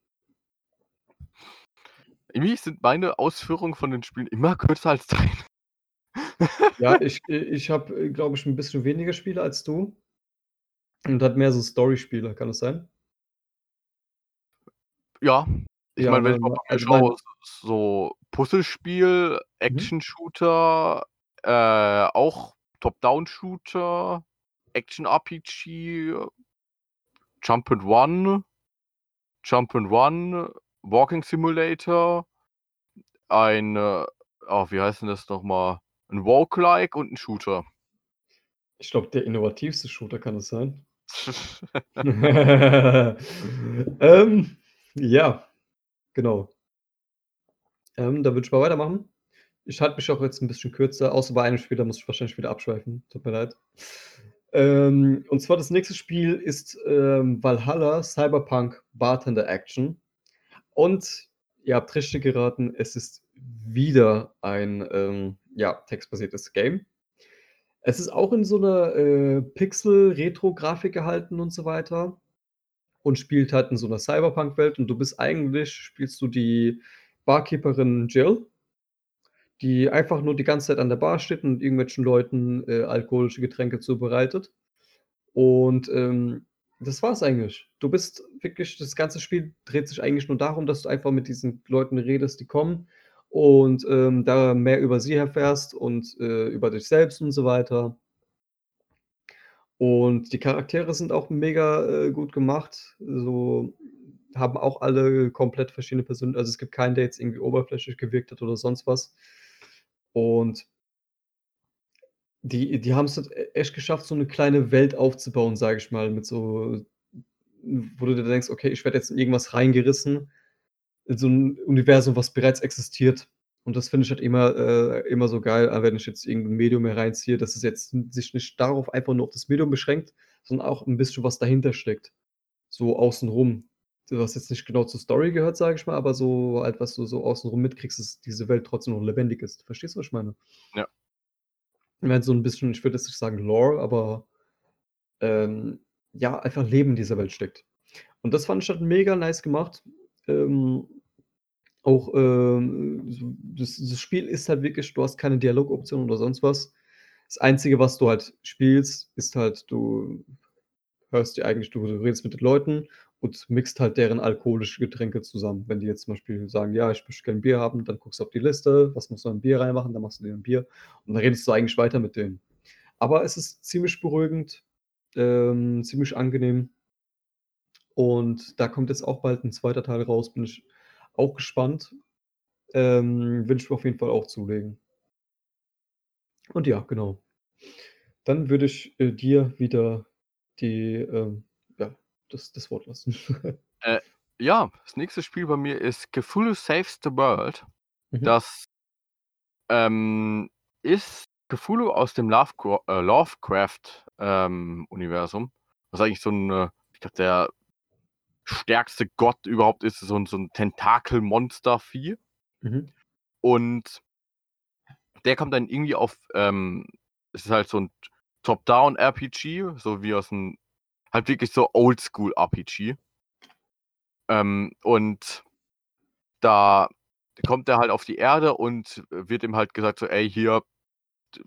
Irgendwie sind meine Ausführungen von den Spielen immer kürzer als deine. Ja, ich ich habe, äh, glaube ich, 'n bisschen weniger Spiele als du und habe mehr so Storyspiele, kann das sein? Ja, ich Ja, meine, wenn ne, ich mal ne, bei mir also schaue, so Puzzlespiel, Mhm. Action-Shooter, äh, auch Top-Down-Shooter, Action-RPG, Jump and Run, Jump and Run, Walking Simulator, ein, äh oh, wie heißt denn das noch mal? 'N Roguelike und 'n Shooter. Ich glaube, der innovativste Shooter, kann das sein? Ähm, ja, genau. Ähm, da würde ich mal weitermachen. Ich halte mich auch jetzt 'n bisschen kürzer, außer bei einem Spiel, da muss ich wahrscheinlich wieder abschweifen. Tut mir leid. Ähm, und zwar das nächste Spiel ist ähm, Valhalla Cyberpunk Bartender Action. Und ihr habt richtig geraten, es ist wieder ein ähm, ja, textbasiertes Game. Es ist auch in so einer äh, Pixel-Retro-Grafik gehalten und so weiter. Und spielt halt in so einer Cyberpunk-Welt. Und du bist eigentlich, spielst du die Barkeeperin Jill, die einfach nur die ganze Zeit an der Bar steht und irgendwelchen Leuten äh, alkoholische Getränke zubereitet. Und ähm, das war's eigentlich. Du bist wirklich, das ganze Spiel dreht sich eigentlich nur darum, dass du einfach mit diesen Leuten redest, die kommen und ähm, da mehr über sie erfährst und äh, über dich selbst und so weiter. Und die Charaktere sind auch mega äh, gut gemacht. So haben auch alle komplett verschiedene Personen. Also es gibt keinen, der jetzt irgendwie oberflächlich gewirkt hat oder sonst was. Und die, die haben es e-, echt geschafft, so eine kleine Welt aufzubauen, sage ich mal, mit so, wo du dir denkst, okay, ich werde jetzt in irgendwas reingerissen, in so ein Universum, was bereits existiert. Und das finde ich halt immer, äh, immer so geil, äh, wenn ich jetzt irgendein Medium hier reinziehe, dass es jetzt sich nicht darauf einfach nur auf das Medium beschränkt, sondern auch ein bisschen was dahinter steckt. So außenrum. Was jetzt nicht genau zur Story gehört, sage ich mal, aber so halt, was du so außenrum mitkriegst, dass diese Welt trotzdem noch lebendig ist. Verstehst du, was ich meine? Ja. Ich meine, so ein bisschen, ich würde jetzt nicht sagen Lore, aber ähm, ja, einfach Leben in dieser Welt steckt. Und das fand ich halt mega nice gemacht. Ähm, auch ähm, das, das Spiel ist halt wirklich, du hast keine Dialogoption oder sonst was. Das Einzige, was du halt spielst, ist halt, du hörst dir eigentlich, du redest mit den Leuten und mixt halt deren alkoholische Getränke zusammen. Wenn die jetzt zum Beispiel sagen, ja, ich möchte gerne Bier haben, dann guckst du auf die Liste, was musst du ein Bier reinmachen, dann machst du dir ein Bier und dann redest du eigentlich weiter mit denen. Aber es ist ziemlich beruhigend, ähm, ziemlich angenehm. Und da kommt jetzt auch bald ein zweiter Teil raus, bin ich auch gespannt. Ähm, will ich mir auf jeden Fall auch zulegen. Und ja, genau. Dann würde ich äh, dir wieder die, ähm, ja, das, das Wort lassen. Äh, ja, das nächste Spiel bei mir ist Cthulhu Saves the World. Mhm. Das ähm, ist Cthulhu aus dem äh, Lovecraft-Universum. was eigentlich so ein, äh, ich glaube, der stärkste Gott überhaupt ist, so ein, so ein Tentakel-Monster-Vieh. Mhm. Und der kommt dann irgendwie auf, ähm, es ist halt so ein Top-Down-RPG, so wie aus einem, halt wirklich so Oldschool-RPG. Ähm, und da kommt er halt auf die Erde und wird ihm halt gesagt so, ey, hier,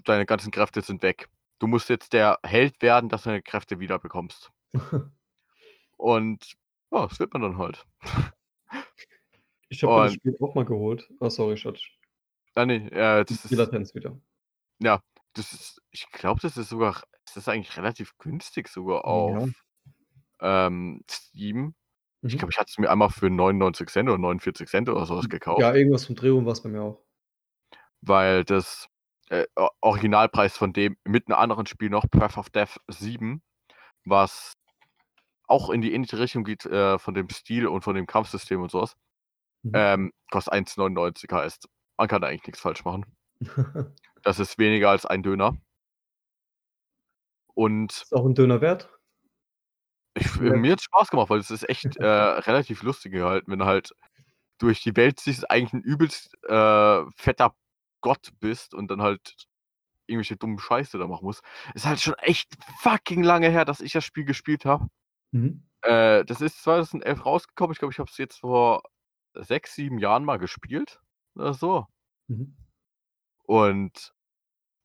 deine ganzen Kräfte sind weg. Du musst jetzt der Held werden, dass du deine Kräfte wieder bekommst. und ja, das wird man dann halt. Ich habe das Spiel auch mal geholt. Ah, sorry, Schatz. ah, nee, äh, Die das ist, Latenz wieder. ja, das ist, ich glaube, das ist sogar, das ist eigentlich relativ günstig sogar Ja. auf ähm, Steam. Ich Mhm. glaube, ich hatte es mir einmal für 99 Cent oder 49 Cent oder sowas gekauft, Ja, irgendwas vom Drehung war es bei mir auch. weil das äh, Originalpreis von dem mit einem anderen Spiel noch, Path of Death 7, was auch in die ähnliche Richtung geht äh, von dem Stil und von dem Kampfsystem und sowas, Mhm. ähm, kostet 1,99 heißt, man kann da eigentlich nichts falsch machen. Das ist weniger als ein Döner. Und Ist auch ein Döner wert? ich, Ja. mir hat Spaß gemacht, weil es ist echt äh, relativ lustig gehalten, wenn du halt durch die Welt siehst, eigentlich ein übelst äh, fetter Gott bist und dann halt irgendwelche dummen Scheiße da machen musst. Ist halt schon echt fucking lange her, dass ich das Spiel gespielt habe. Mhm. Äh, das ist 2011 rausgekommen. Ich glaube, ich habe es jetzt vor sechs, sieben Jahren mal gespielt. Oder so. Mhm. Und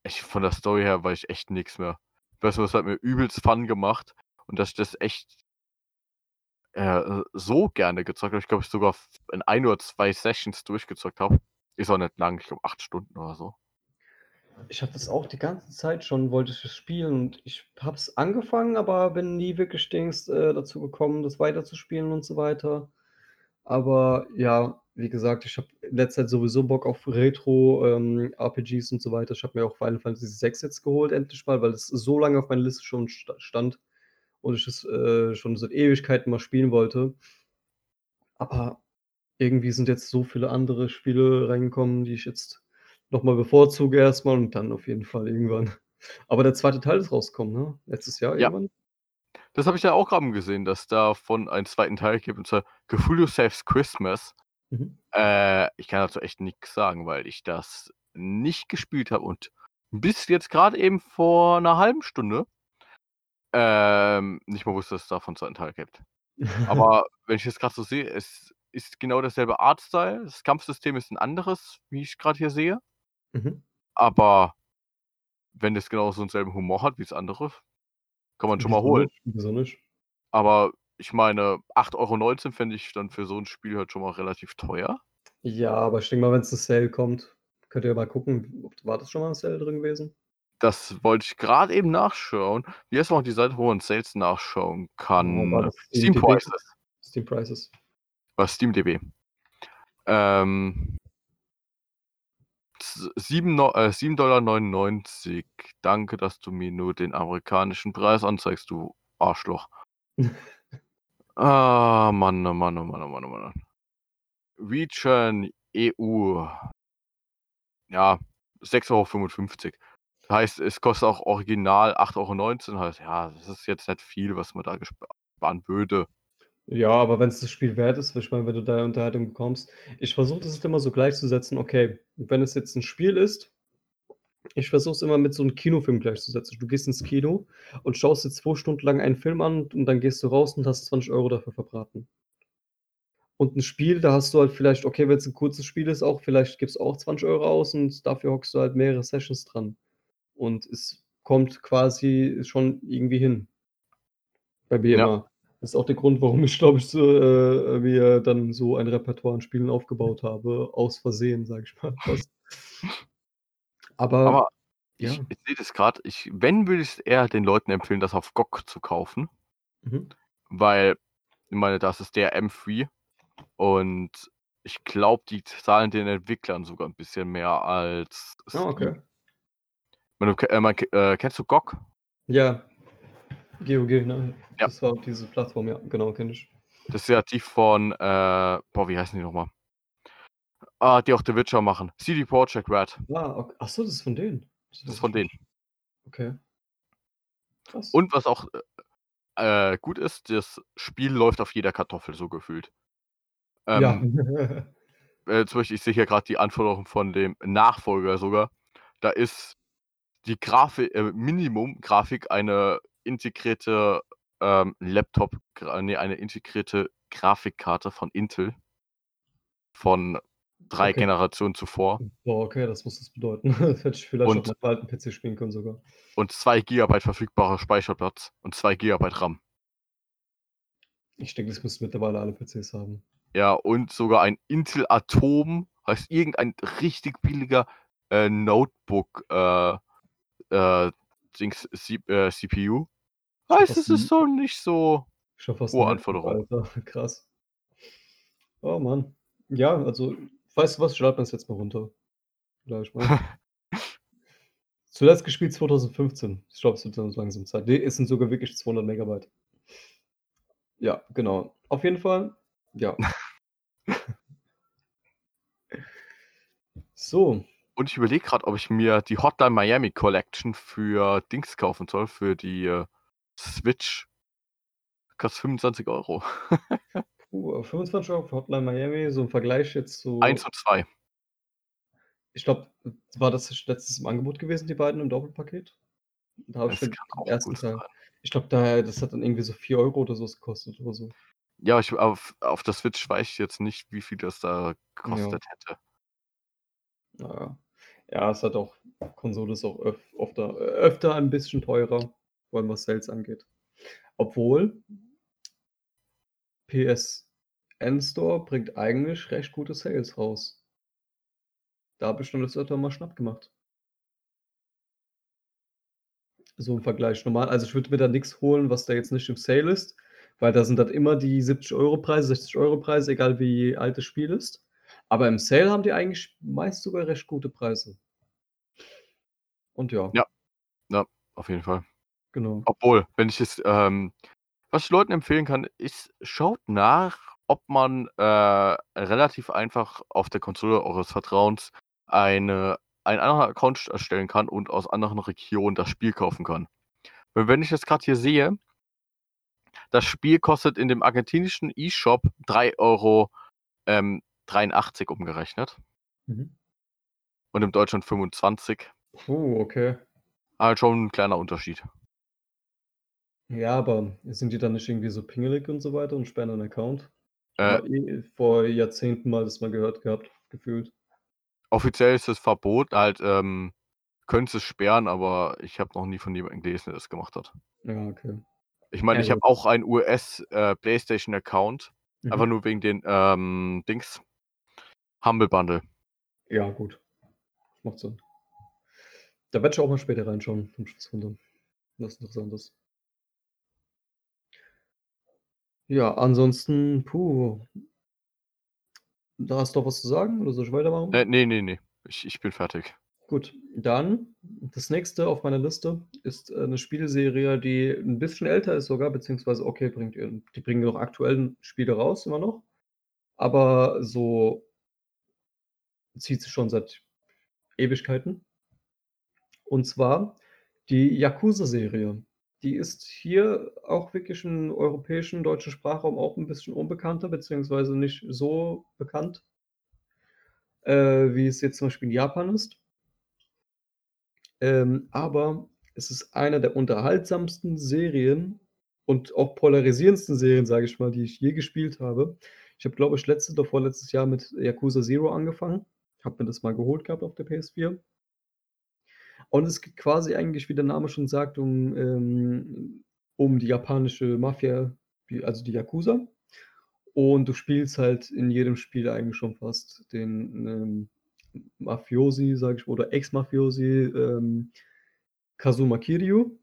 ich, von der Story her war ich echt nix mehr. Weißt du, es hat mir übelst Fun gemacht. Und dass ich das echt äh, so gerne gezockt habe. Ich glaube, ich sogar in ein oder zwei Sessions durchgezockt habe. Ist auch nicht lang, ich glaube acht Stunden oder so. Ich habe das auch die ganze Zeit schon, wollte ich das spielen und ich habe es angefangen, aber bin nie wirklich Dings äh, dazu gekommen, das weiterzuspielen und so weiter. Aber ja, wie gesagt, ich habe in letzter Zeit sowieso Bock auf Retro ähm, und so weiter. Ich habe mir auch Final Fantasy VI jetzt geholt, endlich mal, weil es so lange auf meiner Liste schon sta- stand und ich es äh, schon seit Ewigkeiten mal spielen wollte. Aber irgendwie sind jetzt so viele andere Spiele reingekommen, die ich jetzt nochmal bevorzuge erstmal und dann auf jeden Fall irgendwann. Aber der zweite Teil ist rausgekommen, ne? Letztes Jahr Ja. irgendwann? Das habe ich ja auch gerade gesehen, dass davon einen zweiten Teil gibt, und zwar Cthulhu Saves Christmas. Mhm. Äh, ich kann dazu echt nichts sagen, weil ich das nicht gespielt habe und bis jetzt gerade eben vor einer halben Stunde ähm, nicht mal wusste, dass es davon einen zweiten Teil gibt. Aber wenn ich jetzt gerade so sehe, es ist genau derselbe Artstyle. Das Kampfsystem ist ein anderes, wie ich gerade hier sehe. Mhm. Aber wenn das genau so denselben Humor hat wie das andere, kann man schon mal holen. nicht? Aber ich meine, 8,19 € fände ich dann für so ein Spiel halt schon mal relativ teuer. Ja, aber ich denke mal, wenn's 'n Sale kommt, könnt ihr mal gucken, ob war das schon mal 'n Sale drin gewesen? Das wollte ich gerade eben nachschauen. Wie heißt noch die Seite, wo man Sales nachschauen Oh, kann? das Steam SteamDB? Prices. Steam Prices. Was SteamDB. Ähm z sieben Neu äh, 7,99 $. Danke, dass du mir nur den amerikanischen Preis anzeigst, du Arschloch. Ah, Mann, oh Mann, oh Mann, oh Mann, oh Mann. Region EU. Ja, 6,55 €. Heißt, es kostet auch original 8,19 €. Heißt, ja, das ist jetzt nicht viel, was man da sparen würde. Ja, aber wenn's das Spiel wert ist, ich meine, wenn du da Unterhaltung bekommst ich versuche das immer so gleichzusetzen, okay, wenn es jetzt 'n Spiel ist ich versuche es immer mit so 'nem Kinofilm gleichzusetzen. Du gehst ins Kino und schaust dir 2 Stunden lang einen Film an und dann gehst du raus und hast 20 € dafür verbraten. Und 'n Spiel, da hast du halt vielleicht okay, wenn's 'n kurzes Spiel ist auch, vielleicht gibst du auch 20 € aus und dafür hockst du halt mehrere Sessions dran. Und es kommt quasi schon irgendwie hin. Bei mir Ja. immer. Das ist auch der Grund, warum ich, glaube ich, so, äh, mir dann so ein Repertoire an Spielen aufgebaut habe, aus Versehen, sage ich mal. Aber Aber ja. ich ich sehe das gerade. Ich wenn, würde ich's eher den Leuten empfehlen, das auf GOG zu kaufen. Mhm. Weil, ich meine, das ist DRM-free und ich glaube, die zahlen den Entwicklern sogar 'n bisschen mehr als Steam. okay. Ke äh, man äh, kennst du GOG? Ja. GOG, ne? Ja. Das war diese Plattform, ja, genau, kenne ich. Das ist ja die von, äh boah, wie heißen die noch mal? Ah, die auch The Witcher machen. CD Projekt Red. Ah, ok ach so, das ist von denen? Das ist von denen. Okay. Krass. Und was auch, äh, äh, gut ist, das Spiel läuft auf jeder Kartoffel so gefühlt. Ja. Ähm äh, zum Beispiel, ich sehe hier gerade die Anforderungen von dem Nachfolger sogar. Da ist die Grafi äh, Minimum-Grafik eine integrierte, ähm, Laptop gra ne, eine integrierte Grafikkarte von Intel. Von 3 Okay. Generationen zuvor. Boah, okay, das muss das bedeuten. Das hätte ich vielleicht auf Und meinem alten PC spielen können sogar. und 2 Gigabyte verfügbarer Speicherplatz und 2 Gigabyte RAM. Ich denke, das müssten mittlerweile alle PCs haben. Ja, und sogar ein Intel Atom, heißt irgendein richtig billiger, äh, Notebook, äh, äh, Dings C äh, CPU. Heißt, es ist so nicht so hohe. Alter, krass. Oh Mann. Ja, also, weißt du was, ich lade mir's jetzt mal runter. Gleich mal. Zuletzt gespielt 2015. Ich glaube, es wird langsam Zeit. Ne, es sind sogar wirklich 200 Megabyte. Ja, genau. Auf jeden Fall, ja. So. Und ich überlege gerade, ob ich mir die Hotline Miami Collection für Dings kaufen soll, für die, äh, Switch. Kostet 25 €. Puh, 25 € für Hotline Miami, so im Vergleich jetzt 1 zu und 2. Ich glaube, war das nicht letztens im Angebot gewesen, die beiden im Doppelpaket? Da habe ich den ersten Teil sein. ich glaube, da das hat dann irgendwie so 4 € oder so gekostet oder so. Ja, ich auf auf der Switch weiß ich jetzt nicht, wie viel das da Ja. gekostet hätte. Na ja. Ja, es hat auch Konsole ist auch öf ofter öfter ein bisschen teurer, allem was Sales angeht. Obwohl PSN Store bringt eigentlich recht gute Sales raus. Da habe ich schon des Öfteren mal Schnapp gemacht. So im Vergleich normal also, ich würde mir da nix holen, was da jetzt nicht im Sale ist, weil da sind dann immer die 70 € Preise, 60 € Preise, egal wie alt das Spiel ist. Aber im Sale haben die eigentlich meist sogar recht gute Preise. Und ja. Ja. Ja, auf jeden Fall. Genau. Obwohl, wenn ich es ähm, was ich Leuten empfehlen kann, ist, schaut nach, ob man, äh, relativ einfach auf der Konsole eures Vertrauens eine einen anderen Account erstellen kann und aus anderen Regionen das Spiel kaufen kann. Weil wenn ich das gerade hier sehe, das Spiel kostet in dem argentinischen E-Shop 3,83 Euro ähm, 83 umgerechnet Mhm. und im Deutschland 25. Oh, okay. Halt schon ein kleiner Unterschied. Ja, aber sind die dann nicht irgendwie so pingelig und so weiter und sperren einen Account? Äh, eh vor Jahrzehnten mal das mal gehört gehabt, gefühlt. offiziell ist es verboten, halt, ähm, können sie es sperren, aber ich habe noch nie von jemandem gelesen, der das gemacht hat. Ja, okay. Ich meine, Ja, ich habe auch einen US äh, PlayStation-Account, einfach Mhm. nur wegen den ähm, Dings. Humble Bundle. Ja, gut. Macht Sinn. Da werde ich auch mal später reinschauen, vom Schutzwunder. Was Interessantes. Ja, ansonsten, puh. Da hast du noch was zu sagen oder soll ich weitermachen? Äh, nee, nee, nee. Ich, ich bin fertig. Gut, dann das nächste auf meiner Liste ist äh, 'ne Spieleserie, die ein bisschen älter ist sogar, beziehungsweise okay, bringt die bringen noch aktuellen Spiele raus immer noch, aber so zieht sich schon seit Ewigkeiten. Und zwar die Yakuza-Serie. Die ist hier auch wirklich im europäischen, deutschen Sprachraum auch ein bisschen unbekannter, beziehungsweise nicht so bekannt äh, wie es jetzt zum Beispiel in Japan ist. Ähm, aber es ist einer der unterhaltsamsten Serien und auch polarisierendsten Serien, sage ich mal, die ich je gespielt habe. Ich habe, glaube ich, letztes oder vorletztes Jahr mit Yakuza Zero angefangen, habe mir das mal geholt gehabt auf der PS4. Und es geht quasi eigentlich, wie der Name schon sagt, um, ähm um die japanische Mafia, also die Yakuza. Und du spielst halt in jedem Spiel eigentlich schon fast den, ähm, Mafiosi, sage ich, oder Ex-Mafiosi, ähm, Kazuma Kiryu.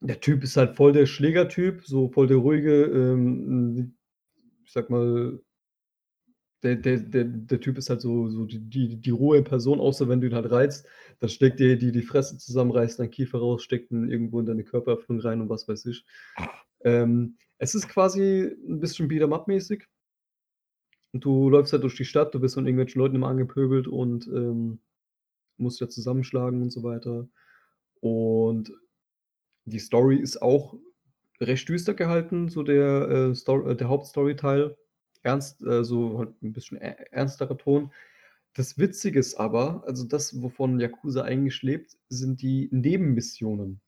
Der Typ ist halt voll der Schlägertyp, so voll der ruhige, ähm, ich sage mal der der der der Typ ist halt so so die die die Ruhe Person, außer wenn du ihn halt reizt, dann schlägt dir die die Fresse zusammen, reißt deinen Kiefer raus, steckt ihn irgendwo in deine Körperöffnung rein und was weiß ich. Ähm, es ist quasi 'n bisschen Beat 'em up mäßig. Und du läufst halt durch die Stadt, du wirst von irgendwelchen Leuten immer angepöbelt und, ähm, musst ja zusammenschlagen und so weiter. Und die Story ist auch recht düster gehalten, so der, äh, Sto äh, der Hauptstoryteil. Ernst äh, so halt 'n bisschen ernsterer Ton. Das Witzige ist aber, also das, wovon Yakuza eigentlich lebt, sind die Nebenmissionen.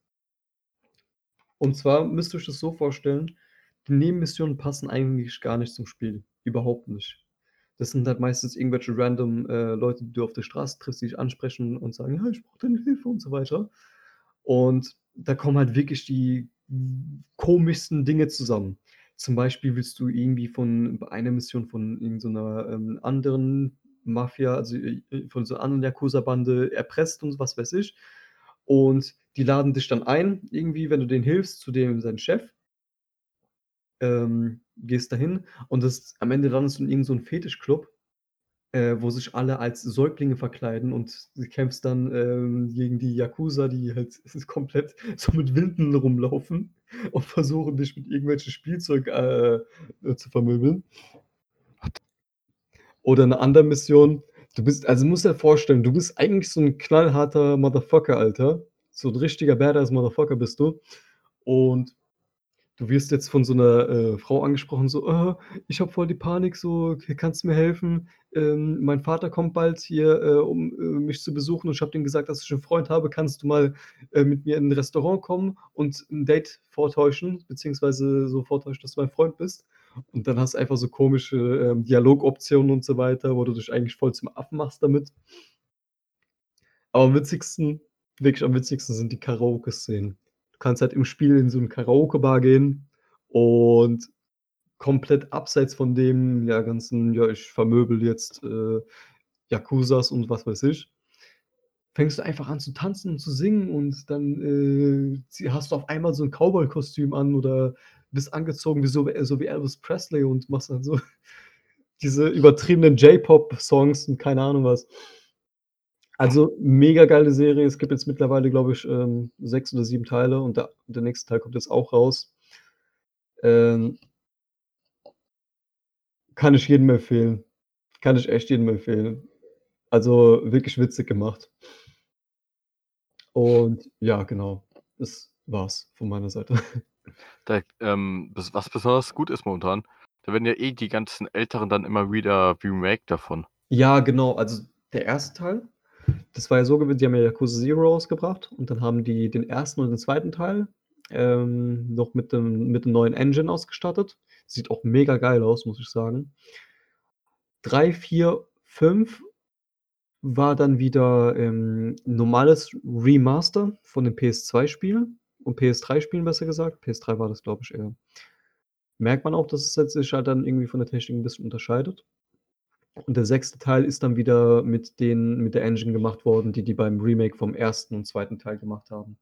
Und zwar müsst ihr euch das so vorstellen, die Nebenmissionen passen eigentlich gar nicht zum Spiel, überhaupt nicht. Das sind halt meistens irgendwelche random, äh, Leute, die du auf der Straße triffst, die dich ansprechen und sagen: „Ja, ich brauche deine Hilfe“ und so weiter. Und da kommen halt wirklich die komischsten Dinge zusammen. Zum Beispiel willst du irgendwie von einer Mission von irgend so 'ner, ähm, anderen Mafia, also, äh, äh, von so 'ner anderen Yakuza-Bande erpresst und was weiß ich. Und die laden dich dann ein, irgendwie, wenn du denen hilfst, zu dem sein Chef. Ähm, gehst dahin und das am Ende landest du in irgend so Fetischclub, äh, wo sich alle als Säuglinge verkleiden und du kämpfst dann, ähm, gegen die Yakuza, die halt komplett so mit Winden rumlaufen und versuchen, dich mit irgendwelchem Spielzeug, äh, äh, zu vermöbeln. Oder 'ne andere Mission, du bist also, musst dir vorstellen, du bist eigentlich so 'n knallharter Motherfucker, Alter. So 'n richtiger Badass Motherfucker bist du. Und du wirst jetzt von so 'ner, äh, Frau angesprochen, so: „Äh, ich habe voll die Panik, so, kannst du mir helfen? Ähm, mein Vater kommt bald hier, äh, um, äh, mich zu besuchen und ich habe dem gesagt, dass ich 'n Freund habe. Kannst du mal, äh, mit mir in 'n Restaurant kommen und 'n Date vortäuschen, beziehungsweise so vortäuschen, dass du mein Freund bist?“ Und dann hast du einfach so komische, ähm, Dialogoptionen und so weiter, wo du dich eigentlich voll zum Affen machst damit. Aber am witzigsten wirklich am witzigsten sind die Karaoke-Szenen. Kannst halt im Spiel in so 'ne Karaoke-Bar gehen und komplett abseits von dem, ja, ganzen: „Ja, ich vermöbel jetzt, äh, Yakuzas“ und was weiß ich fängst du einfach an zu tanzen und zu singen und dann, äh, hast du auf einmal so 'n Cowboy-Kostüm an oder bist angezogen wie so so wie Elvis Presley und machst dann so diese übertriebenen J-Pop-Songs und keine Ahnung was. Also, mega geile Serie. Es gibt jetzt mittlerweile, glaube ich, ähm, 6 oder 7 Teile und der der nächste Teil kommt jetzt auch raus. Ähm kann ich jedem empfehlen. Kann ich echt jedem empfehlen. Also, wirklich witzig gemacht. Und ja, genau, das war's von meiner Seite. Da, ähm, was was besonders gut ist momentan, da werden ja eh die ganzen Älteren dann immer wieder remaked davon. Ja, genau, also der erste Teil, das war ja so gewesen, die haben ja Yakuza Zero rausgebracht und dann haben die den ersten und den zweiten Teil, ähm, noch mit dem mit 'nem neuen Engine ausgestattet. Sieht auch mega geil aus, muss ich sagen. 3, 4, 5 war dann wieder, ähm, normales Remaster von den PS2-Spielen und PS3-Spielen besser gesagt. PS3 war das, glaube ich, eher. Merkt man auch, dass es sich halt dann irgendwie von der Technik 'n bisschen unterscheidet. Und der sechste Teil ist dann wieder mit den mit der Engine gemacht worden, die die beim Remake vom ersten und zweiten Teil gemacht haben.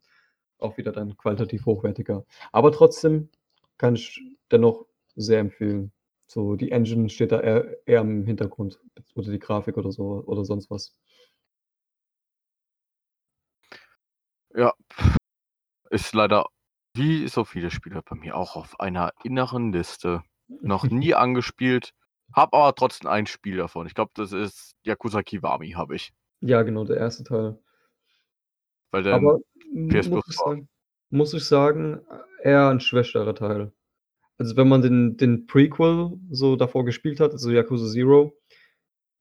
Auch wieder dann qualitativ hochwertiger. Aber trotzdem kann ich dennoch sehr empfehlen. So, die Engine steht da eher eher im Hintergrund oder die Grafik oder so oder sonst was. Ja, ist leider wie so viele Spiele bei mir auch auf einer inneren Liste. Noch nie angespielt, habe aber trotzdem ein Spiel davon. Ich glaube, das ist Yakuza Kiwami habe ich. Ja, genau, der erste Teil. Weil der Aber PS muss Plus ich sagen muss ich sagen, eher 'n schwächerer Teil. Also, wenn man den den Prequel so davor gespielt hat, also Yakuza Zero,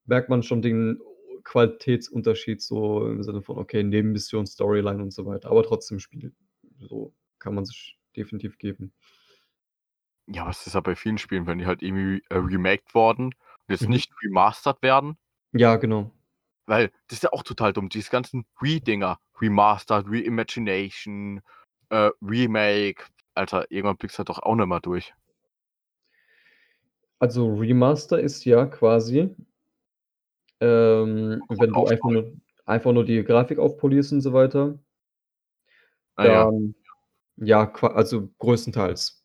merkt man schon den Qualitätsunterschied so im Sinne von, okay, Nebenmission, Storyline und so weiter, aber trotzdem Spiel. So kann man sich definitiv geben. Ja, aber es ist ja bei vielen Spielen, wenn die halt irgendwie, äh, remaked worden und jetzt Mhm. nicht remastered werden. Ja, genau. Weil das ist ja auch total dumm, diese ganzen Re-Dinger, Remastered, Reimagination, äh, Remake. Alter, irgendwann blickst du halt doch auch nicht mehr durch. Also, Remaster ist ja quasi ähm, wenn du einfach nur einfach nur die Grafik aufpolierst und so weiter. Ah ja. Dann ja, qua also größtenteils.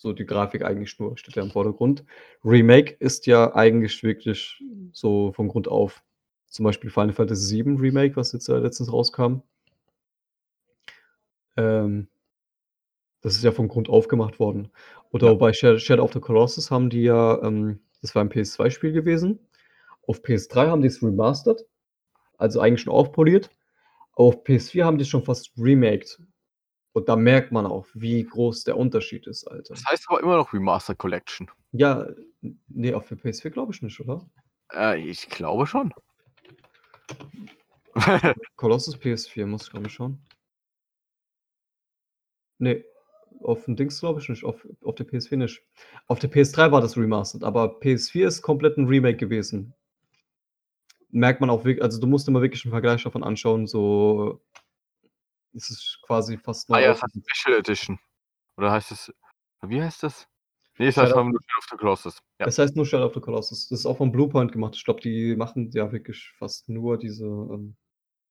So die Grafik eigentlich nur, steht ja im Vordergrund. Remake ist ja eigentlich wirklich so von Grund auf. Zum Beispiel Final Fantasy VII Remake, was jetzt, äh, letztens rauskam. Ähm das ist ja von Grund auf gemacht worden. Oder Ja. bei Sha Shadow of the Colossus haben die ja ähm, das war 'n PS2-Spiel gewesen. Auf PS3 haben die's remastered, also eigentlich schon aufpoliert. Auf PS4 haben die's schon fast remaked. Und da merkt man auch, wie groß der Unterschied ist, Alter. Das heißt aber immer noch Remastered Collection. Ja, n ne, auf der PS4 glaube ich nicht, oder? Äh, ich glaube schon. Colossus PS4, muss ich grade schauen. Ne, auf dem Dings glaube ich nicht, auf auf der PS4 nicht. Auf der PS3 war das remastered, aber PS4 ist komplett 'n Remake gewesen. Merkt man auch wirk also, du musst immer wirklich 'n Vergleich davon anschauen, so es ist quasi fast Ah neu ja, das heißt. Special Edition. Oder heißt es wie heißt das? Ne, es heißt einfach nur Shadow of the Colossus. Ja. Es heißt nur Shadow of the Colossus. Das ist auch von Bluepoint gemacht. Ich glaube, die machen ja wirklich fast nur diese, ähm,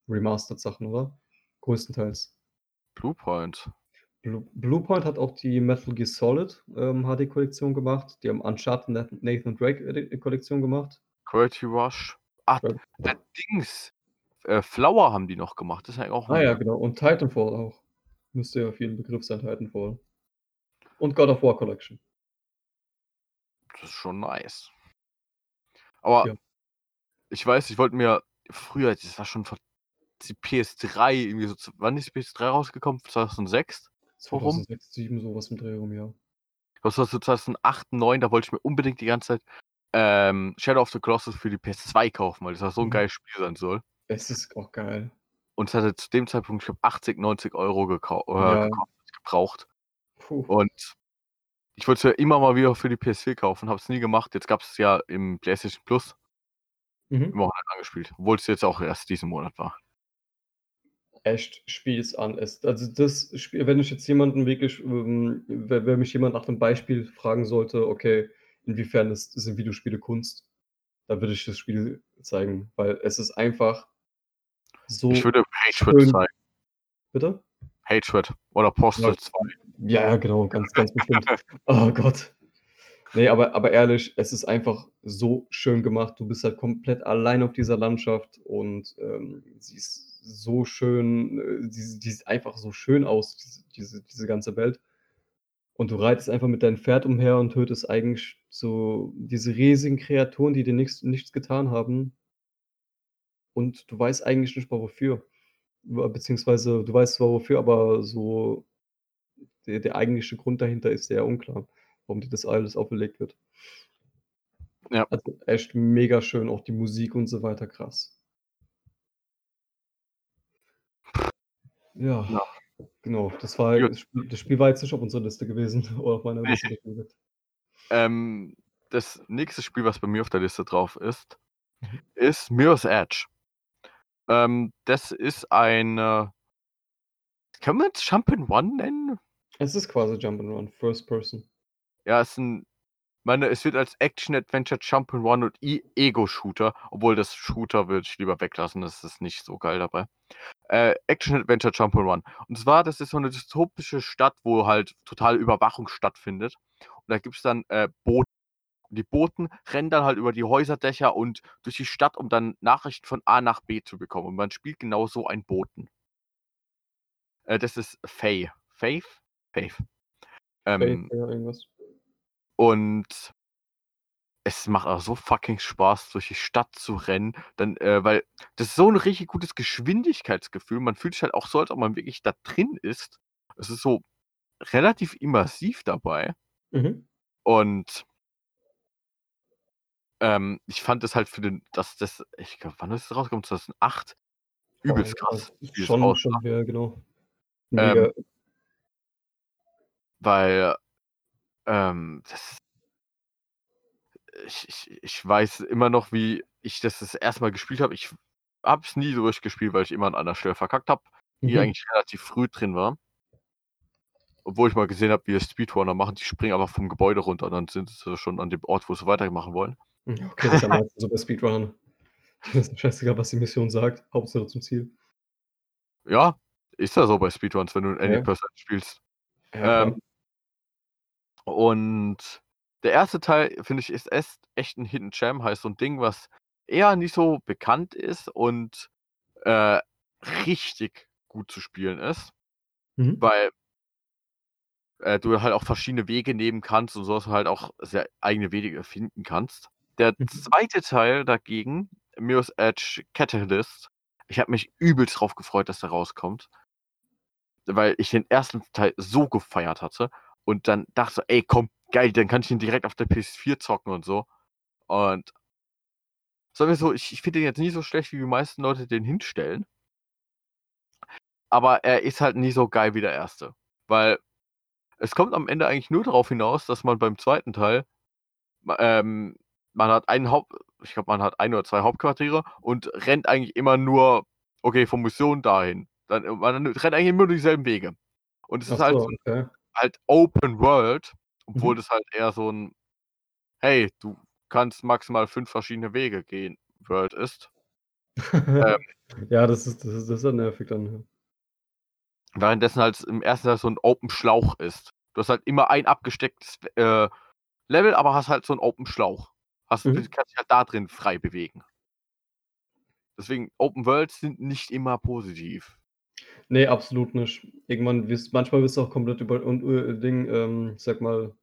remastered Sachen, oder? Größtenteils. Bluepoint. Blue Bluepoint hat auch die Metal Gear Solid, ähm, HD-Kollektion gemacht. Die haben Uncharted Nath Nathan Drake Edi Kollektion gemacht. Gravity Rush. Ach, Ja. äh, Dings. Äh, Flower haben die noch gemacht. Das ist ja auch Ah ja, genau. Und Titanfall auch. Müsste ja jeden Begriff sein, Titanfall. Und God of War Collection. Das ist schon nice. Aber Ja. ich weiß, ich wollte mir früher, das war schon vor die PS3 irgendwie so wann ist die PS3 rausgekommen? 2006? So rum? 2006, 7, so was im Dreh rum, ja. Das war so 2008, 9, da wollte ich mir unbedingt die ganze Zeit, ähm, Shadow of the Colossus für die PS2 kaufen, weil das ja so 'n Mhm. geiles Spiel sein soll. Es ist auch geil. Und es hatte zu dem Zeitpunkt, ich glaube, 80, 90 € gekau äh, Ja. gekostet, gebraucht. Puh. Und ich wollte es ja immer mal wieder für die PS4 kaufen, habe es nie gemacht. Jetzt gab's es ja im PlayStation Plus. Mhm. Immer noch nicht angespielt, obwohl's jetzt auch erst diesen Monat war. Echt, spiel's an. Es also, das Spiel wenn ich jetzt jemanden wirklich, ähm we wenn mich jemand nach 'nem Beispiel fragen sollte, okay, inwiefern ist sind Videospiele Kunst, dann würde ich das Spiel zeigen, weil es ist einfach so Ich würde schön zeigen. Bitte? Hatred oder Ja. Postal 2. Ja, ja, genau, ganz, ganz bestimmt. Oh Gott. Ne, aber aber ehrlich, es ist einfach so schön gemacht. Du bist halt komplett allein auf dieser Landschaft und, ähm, sie ist so schön, äh, die die sieht einfach so schön aus, diese diese diese ganze Welt. Und du reitest einfach mit deinem Pferd umher und tötest eigentlich so diese riesigen Kreaturen, die dir nix nichts getan haben. Und du weißt eigentlich nicht mal wofür. Be beziehungsweise du weißt zwar wofür, aber so der der eigentliche Grund dahinter ist sehr unklar, warum dir das alles auferlegt wird. Ja. Also, echt mega schön, auch die Musik und so weiter, krass. Ja, Ja. genau. Das war das Spiel das Spiel war jetzt nicht auf unserer Liste gewesen oder auf meiner Liste. Ähm, das nächste Spiel, was bei mir auf der Liste drauf ist, Mhm. ist Mirror's Edge. Ähm, das ist ein, äh kann man's Jump 'n' Run nennen? Es ist quasi Jump 'n' Run, First Person. Ja, es ist 'n meine, es wird als Action, Adventure, Jump 'n' Run und E Ego-Shooter obwohl das Shooter würde ich lieber weglassen, das ist nicht so geil dabei. Äh, Action, Adventure, Jump 'n' Run. Und zwar, das ist so 'ne dystopische Stadt, wo halt totale Überwachung stattfindet. Und da gibt's dann, äh, Boten. Und die Boten rennen dann halt über die Häuserdächer und durch die Stadt, um dann Nachrichten von A nach B zu bekommen. Und man spielt genau so einen Boten. Äh, das ist Faye. Faith? Faith. Faith, Ähm ja, irgendwas. und es macht auch so fucking Spaß, durch die Stadt zu rennen, dann äh, weil das ist so 'n richtig gutes Geschwindigkeitsgefühl. Man fühlt sich halt auch so, als ob man wirklich da drin ist. Es ist so relativ immersiv dabei. Mhm. Und ähm, ich fand das halt für den dass das ich glaube, wann ist das rausgekommen? 2008? Oh, Übelst ja, krass, das schon schon ja, genau. Ähm weil, ähm, das ich ich ich weiß immer noch, wie ich das das 1. Mal gespielt habe. Ich habe es nie durchgespielt, weil ich immer an einer Stelle verkackt habe, die Mhm. eigentlich relativ früh drin war. Obwohl ich mal gesehen habe, wie das Speedrunner machen, die springen einfach vom Gebäude runter und dann sind sie schon an dem Ort, wo sie weitermachen wollen. Hm, okay, das ist ja meistens so bei Speedrunnern. Ist scheißegal, was die Mission sagt, Hauptsache zum Ziel. Ja, ist ja so bei Speedruns, wenn du 'n Any Ja. Percent spielst. Ja. Ähm und der 1. Teil, finde ich, ist echt 'n Hidden Gem, heißt so 'n Ding, was eher nicht so bekannt ist und, äh, richtig gut zu spielen ist. Mhm. Weil äh, du halt auch verschiedene Wege nehmen kannst und so, dass du halt auch sehr eigene Wege finden kannst. Der Mhm. 2. Teil dagegen, Mirror's Edge Catalyst, ich habe mich übelst drauf gefreut, dass der rauskommt. Weil ich den 1. Teil so gefeiert hatte und dann dachte „Ey, komm, geil, dann kann ich ihn direkt auf der PS4 zocken und so.“ Und sagen wir so, ich ich finde den jetzt nicht so schlecht, wie die meisten Leute den hinstellen. Aber er ist halt nie so geil wie der 1. Weil es kommt am Ende eigentlich nur darauf hinaus, dass man beim 2. Teil ähm, man hat einen Haupt ich glaube, man hat 1 oder 2 Hauptquartiere und rennt eigentlich immer nur, okay, von Mission dahin. Dann man rennt eigentlich immer nur dieselben Wege. Und es Ach ist halt so, okay. halt Open World, obwohl Mhm. das halt eher so 'n „Hey, du kannst maximal 5 verschiedene Wege gehen“ World ist. Ähm Ja, das ist das ist das ist ja nervig dann. Währenddessen halt im 1. Teil so 'n Open Schlauch ist. Du hast halt immer ein abgestecktes, äh, Level, aber hast halt so 'n Open Schlauch. Hast du Mhm. kannst dich halt da drin frei bewegen. Deswegen, Open Worlds sind nicht immer positiv. Ne, absolut nicht. Irgendwann wirst manchmal wirst du auch komplett über und äh, Ding, ähm, ich sage mal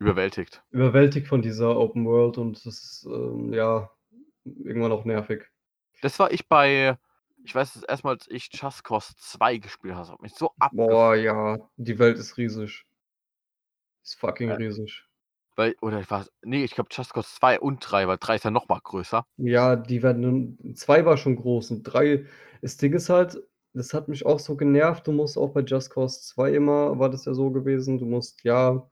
Überwältigt. überwältigt von dieser Open World und das ist, ähm, ja, irgendwann auch nervig. Das war ich bei ich weiß das 1. Mal, als ich Just Cause 2 gespielt habe, hat mich so Boah, abgefuckt. ja, die Welt ist riesig. Ist fucking Äh riesig. Weil oder ich war's ne, ich glaube Just Cause 2 und 3, weil 3 ist ja noch mal größer. Ja, die werden nun 2 war schon groß und 3 das Ding ist halt, das hat mich auch so genervt. Du musst auch bei Just Cause 2 immer war das ja so gewesen, du musst, ja,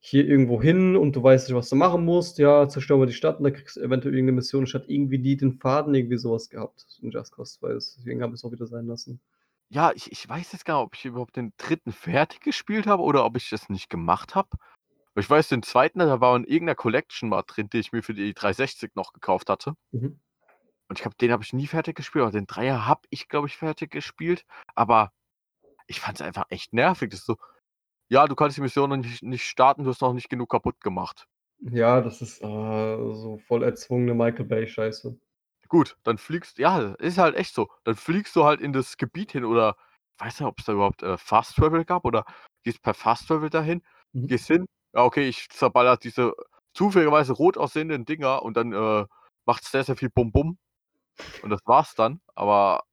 hier irgendwo hin und du weißt nicht, was du machen musst. Ja, zerstör mal die Stadt und dann kriegst du eventuell irgend 'ne Mission. Ich hatte irgendwie nie den Faden, irgendwie so was gehabt in Just Cause 2. Deswegen habe ich's auch wieder sein lassen. Ja, ich ich weiß jetzt gar nicht, ob ich überhaupt den 3. fertig gespielt habe oder ob ich das nicht gemacht habe. Ich weiß, den 2., da war in irgend 'ner Collection mal drin, die ich mir für die 360 noch gekauft hatte. Mhm. Und ich glaube, den habe ich nie fertig gespielt, aber den 3er habe ich, glaube ich, fertig gespielt. Aber ich fand's einfach echt nervig. Das ist so: „Ja, du kannst die Mission noch nicht nicht starten, du hast noch nicht genug kaputt gemacht.“ Ja, das ist, ah, so voll erzwungene Michael Bay-Scheiße. Gut, dann fliegst ja, ist halt echt so. Dann fliegst du halt in das Gebiet hin oder ich weiß nicht, ob's da überhaupt, äh, Fast Travel gab oder gehst per Fast Travel dahin, Mhm. gehst hin: „Ja, okay, ich zerballer diese zufälligerweise rot aussehenden Dinger“ und dann, äh, macht's sehr, sehr viel Bum Bum. Und das war's dann. Aber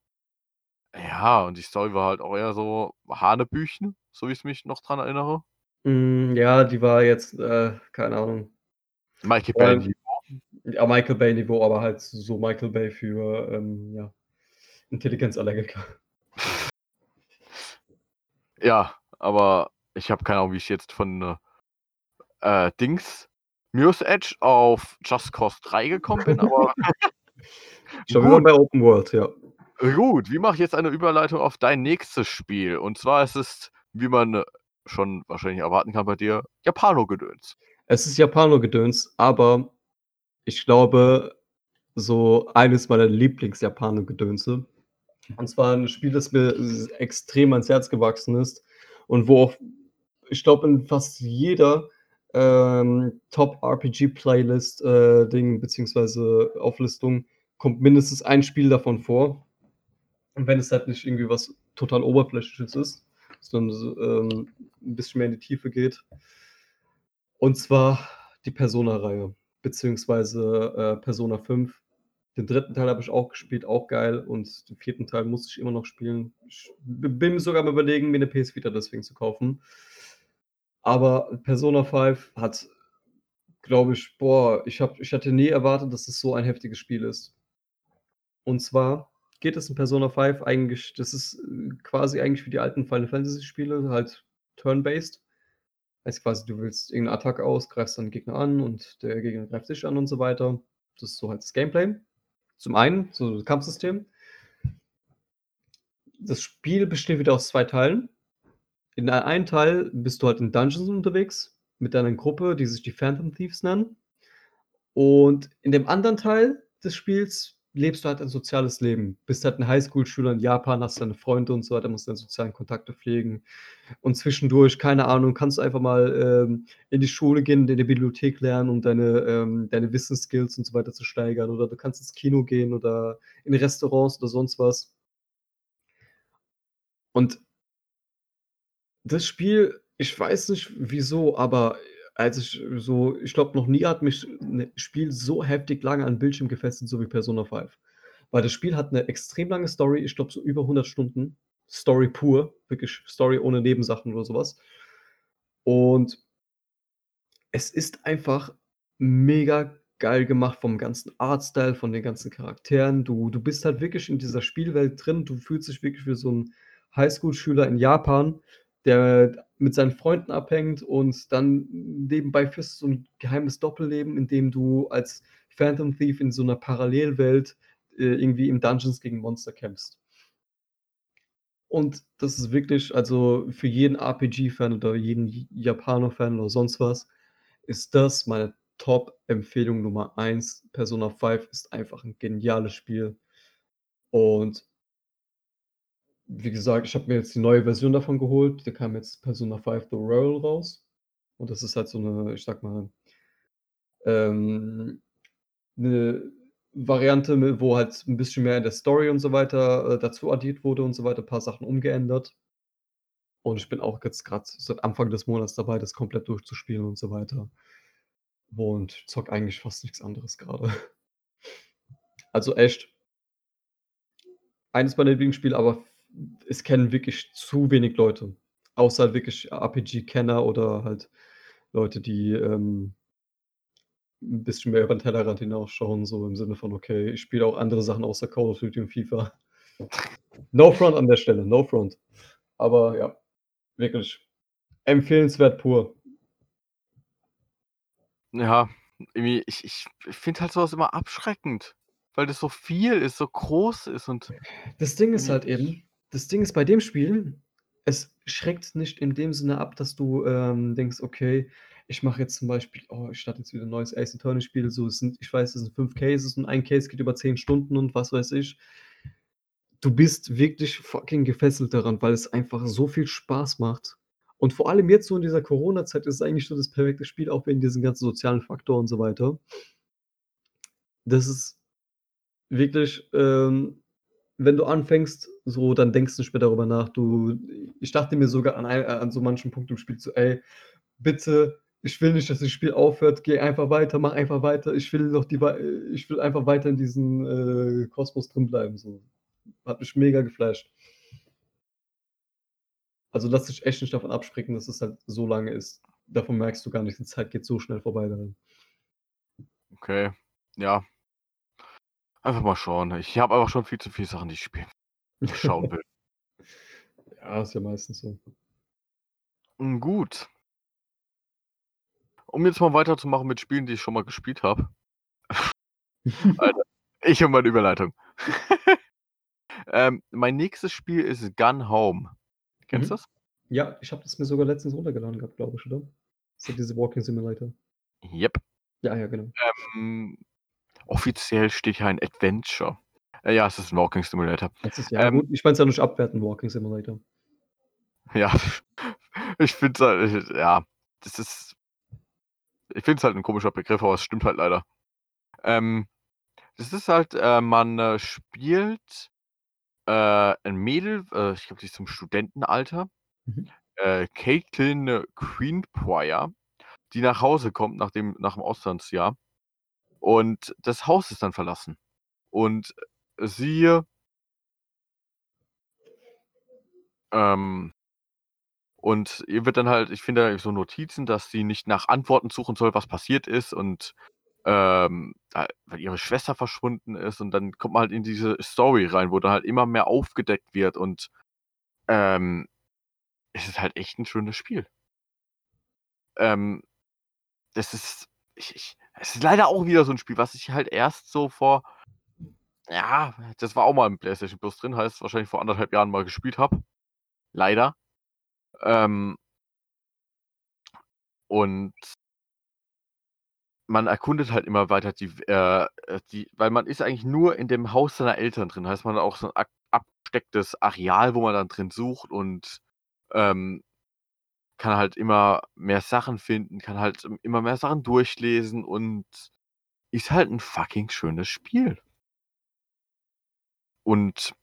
ja, und die Story war halt auch eher so Hanebüchen, so wie ich mich noch dran erinnere. Hm, ja, die war jetzt, äh, keine Ahnung. Michael Bay. allem ja, Michael Bay-Niveau, aber halt so Michael Bay für, ähm, ja, Intelligenzallergiker. Ja, aber ich habe keine Ahnung, wie ich jetzt von äh, Dings Mirror's Edge auf Just Cause 3 gekommen bin, aber Schon wieder bei Open World, ja. gut, wie mache ich jetzt eine Überleitung auf dein nächstes Spiel? Und zwar ist es, wie man äh, schon wahrscheinlich erwarten kann bei dir, Japano-Gedöns. Es ist Japano-Gedöns, aber ich glaube, so eines meiner Lieblings-Japano-Gedönse. Und zwar ein Spiel, das mir extrem ans Herz gewachsen ist und wo auch, ich glaube, in fast jeder, ähm, Top-RPG-Playlist, äh, Ding beziehungsweise Auflistung kommt mindestens ein Spiel davon vor. Und wenn es halt nicht irgendwie was total Oberflächliches ist, sondern so, ähm, 'n bisschen mehr in die Tiefe geht. Und zwar die Persona-Reihe, beziehungsweise, äh, Persona 5. Den 3. Teil habe ich auch gespielt, auch geil. Und den 4. Teil muss ich immer noch spielen. Ich bin sogar am Überlegen, mir 'ne PS Vita deswegen zu kaufen. Aber Persona 5 hat, glaube ich boah, ich habe ich hatte nie erwartet, dass es so ein heftiges Spiel ist. Und zwar geht es in Persona 5 eigentlich das ist, äh, quasi eigentlich wie die alten Final Fantasy-Spiele, halt turn-based. Heißt quasi, du wählst irgend 'ne Attacke aus, greifst dann Gegner an und der Gegner greift dich an und so weiter. Das ist so halt das Gameplay. Zum einen, so das Kampfsystem. Das Spiel besteht wieder aus 2 Teilen. In der einen Teil bist du halt in Dungeons unterwegs mit deiner Gruppe, die sich die Phantom Thieves nennen. Und in dem anderen Teil des Spiels lebst du halt ein soziales Leben. Bist halt 'n Highschool-Schüler in Japan, hast deine Freunde und so weiter, musst deine sozialen Kontakte pflegen. Und zwischendurch, keine Ahnung, kannst du einfach mal, ähm, in die Schule gehen in der Bibliothek lernen, um deine, ähm deine Wissensskills und so weiter zu steigern. Oder du kannst ins Kino gehen oder in Restaurants oder sonst was. Und das Spiel, ich weiß nicht wieso, aber als ich so ich glaube, noch nie hat mich 'n Spiel so heftig lange an Bildschirm gefesselt, so wie Persona 5. Weil das Spiel hat 'ne extrem lange Story, ich glaube, so über 100 Stunden. Story pur, wirklich Story ohne Nebensachen oder so was. Und es ist einfach mega geil gemacht vom ganzen Artstyle, von den ganzen Charakteren. Du du bist halt wirklich in dieser Spielwelt drin. Du fühlst dich wirklich wie so 'n Highschool-Schüler in Japan, der mit seinen Freunden abhängt und dann nebenbei führst du so 'n geheimes Doppelleben, in dem du als Phantom Thief in so 'ner Parallelwelt, äh, irgendwie in Dungeons gegen Monster kämpfst. Und das ist wirklich also, für jeden RPG-Fan oder jeden J Japano-Fan oder sonst was, ist das meine Top-Empfehlung Nummer 1. Persona 5 ist einfach 'n geniales Spiel. Und wie gesagt, ich habe mir jetzt die neue Version davon geholt. Da kam jetzt Persona 5 The Royal raus. Und das ist halt so 'ne, ich sage mal ähm, 'ne Variante, wo halt 'n bisschen mehr in der Story und so weiter, äh, dazu addiert wurde und so weiter, paar Sachen umgeändert. Und ich bin auch jetzt grad seit Anfang des Monats dabei, das komplett durchzuspielen und so weiter. Und zocke eigentlich fast nix anderes grade. Also echt eines meiner Lieblingsspiele, aber es kennen wirklich zu wenig Leute, außer halt wirklich RPG-Kenner oder halt Leute, die, ähm 'n bisschen mehr über 'n Tellerrand hinausschauen, so im Sinne von: „Okay, ich spiele auch andere Sachen außer Call of Duty und FIFA.“ No front an der Stelle, no front. Aber ja, wirklich empfehlenswert pur. Ja, irgendwie, ich ich finde halt so was immer abschreckend, weil das so viel ist, so groß ist und Das Ding ist halt eben das Ding ist bei dem Spiel, es schreckt nicht in dem Sinne ab, dass du, ähm, denkst: „Okay, ich mache jetzt zum Beispiel oh, ich starte jetzt wieder 'n neues Ace Attorney Spiel.“ So, sind ich weiß, es sind 5 Cases und ein Case geht über 10 Stunden und was weiß ich. Du bist wirklich fucking gefesselt daran, weil es einfach so viel Spaß macht. Und vor allem jetzt so in dieser Corona-Zeit ist es eigentlich so das perfekte Spiel, auch wegen diesem ganzen sozialen Faktor und so weiter. Das ist wirklich, ähm wenn du anfängst, so, dann denkst du mehr darüber nach. Du ich dachte mir sogar an ei an so manchen Punkt im Spiel so: „Ey, bitte Ich will nicht, dass das Spiel aufhört. Geh einfach weiter, mach einfach weiter. Ich will noch die, ich will einfach weiter in diesem äh, Kosmos drin bleiben. So. Hat mich mega geflasht. Also lass dich echt nicht davon abschrecken, dass es halt so lange ist. Davon merkst du gar nicht, die Zeit geht so schnell vorbei darin. Okay. Ja. Einfach mal schauen. Ich habe aber schon viel zu viele Sachen, die ich spielen schauen will. Ja, ist ja meistens so. Mm, Gut. Um jetzt mal weiterzumachen mit Spielen, die ich schon mal gespielt habe. Ich und meine Überleitung. ähm, mein nächstes Spiel ist Gun Home. Kennst Mhm. du das? Ja, ich habe das mir sogar letztens runtergeladen gehabt, glaube ich, oder? Das ist ja diese Walking Simulator. Yep. Ja, ja, genau. Ähm, offiziell steht hier ein Adventure. Äh, ja, es ist ein Walking Simulator. Ist ja Ähm. Ich meine es ja nicht abwerten, Walking Simulator. Ja, ich finde es halt, ja, das ist, ich finde es halt ein komischer Begriff, aber es stimmt halt leider. Ähm, das ist halt, äh, man äh, spielt äh, ein Mädel, äh, ich glaube, die ist zum Studentenalter, Mhm. äh, Caitlin Queenprior, die nach Hause kommt nach dem, nach dem Auslandsjahr und das Haus ist dann verlassen. Und sie ähm, Und ihr wird dann halt, ich finde so Notizen, dass sie nicht nach Antworten suchen soll, was passiert ist und ähm, weil ihre Schwester verschwunden ist und dann kommt man halt in diese Story rein, wo dann halt immer mehr aufgedeckt wird und ähm, es ist halt echt ein schönes Spiel. Ähm, das ist, ich, ich, es ist leider auch wieder so ein Spiel, was ich halt erst so vor, ja, das war auch mal im PlayStation Plus drin, heißt wahrscheinlich vor anderthalb Jahren mal gespielt habe. Leider. Ähm, und man erkundet halt immer weiter die, äh, äh, die, weil man ist eigentlich nur in dem Haus seiner Eltern drin. Heißt, man hat auch so ein ab- abgestecktes Areal, wo man dann drin sucht und ähm, kann halt immer mehr Sachen finden, kann halt immer mehr Sachen durchlesen und ist halt ein fucking schönes Spiel. Und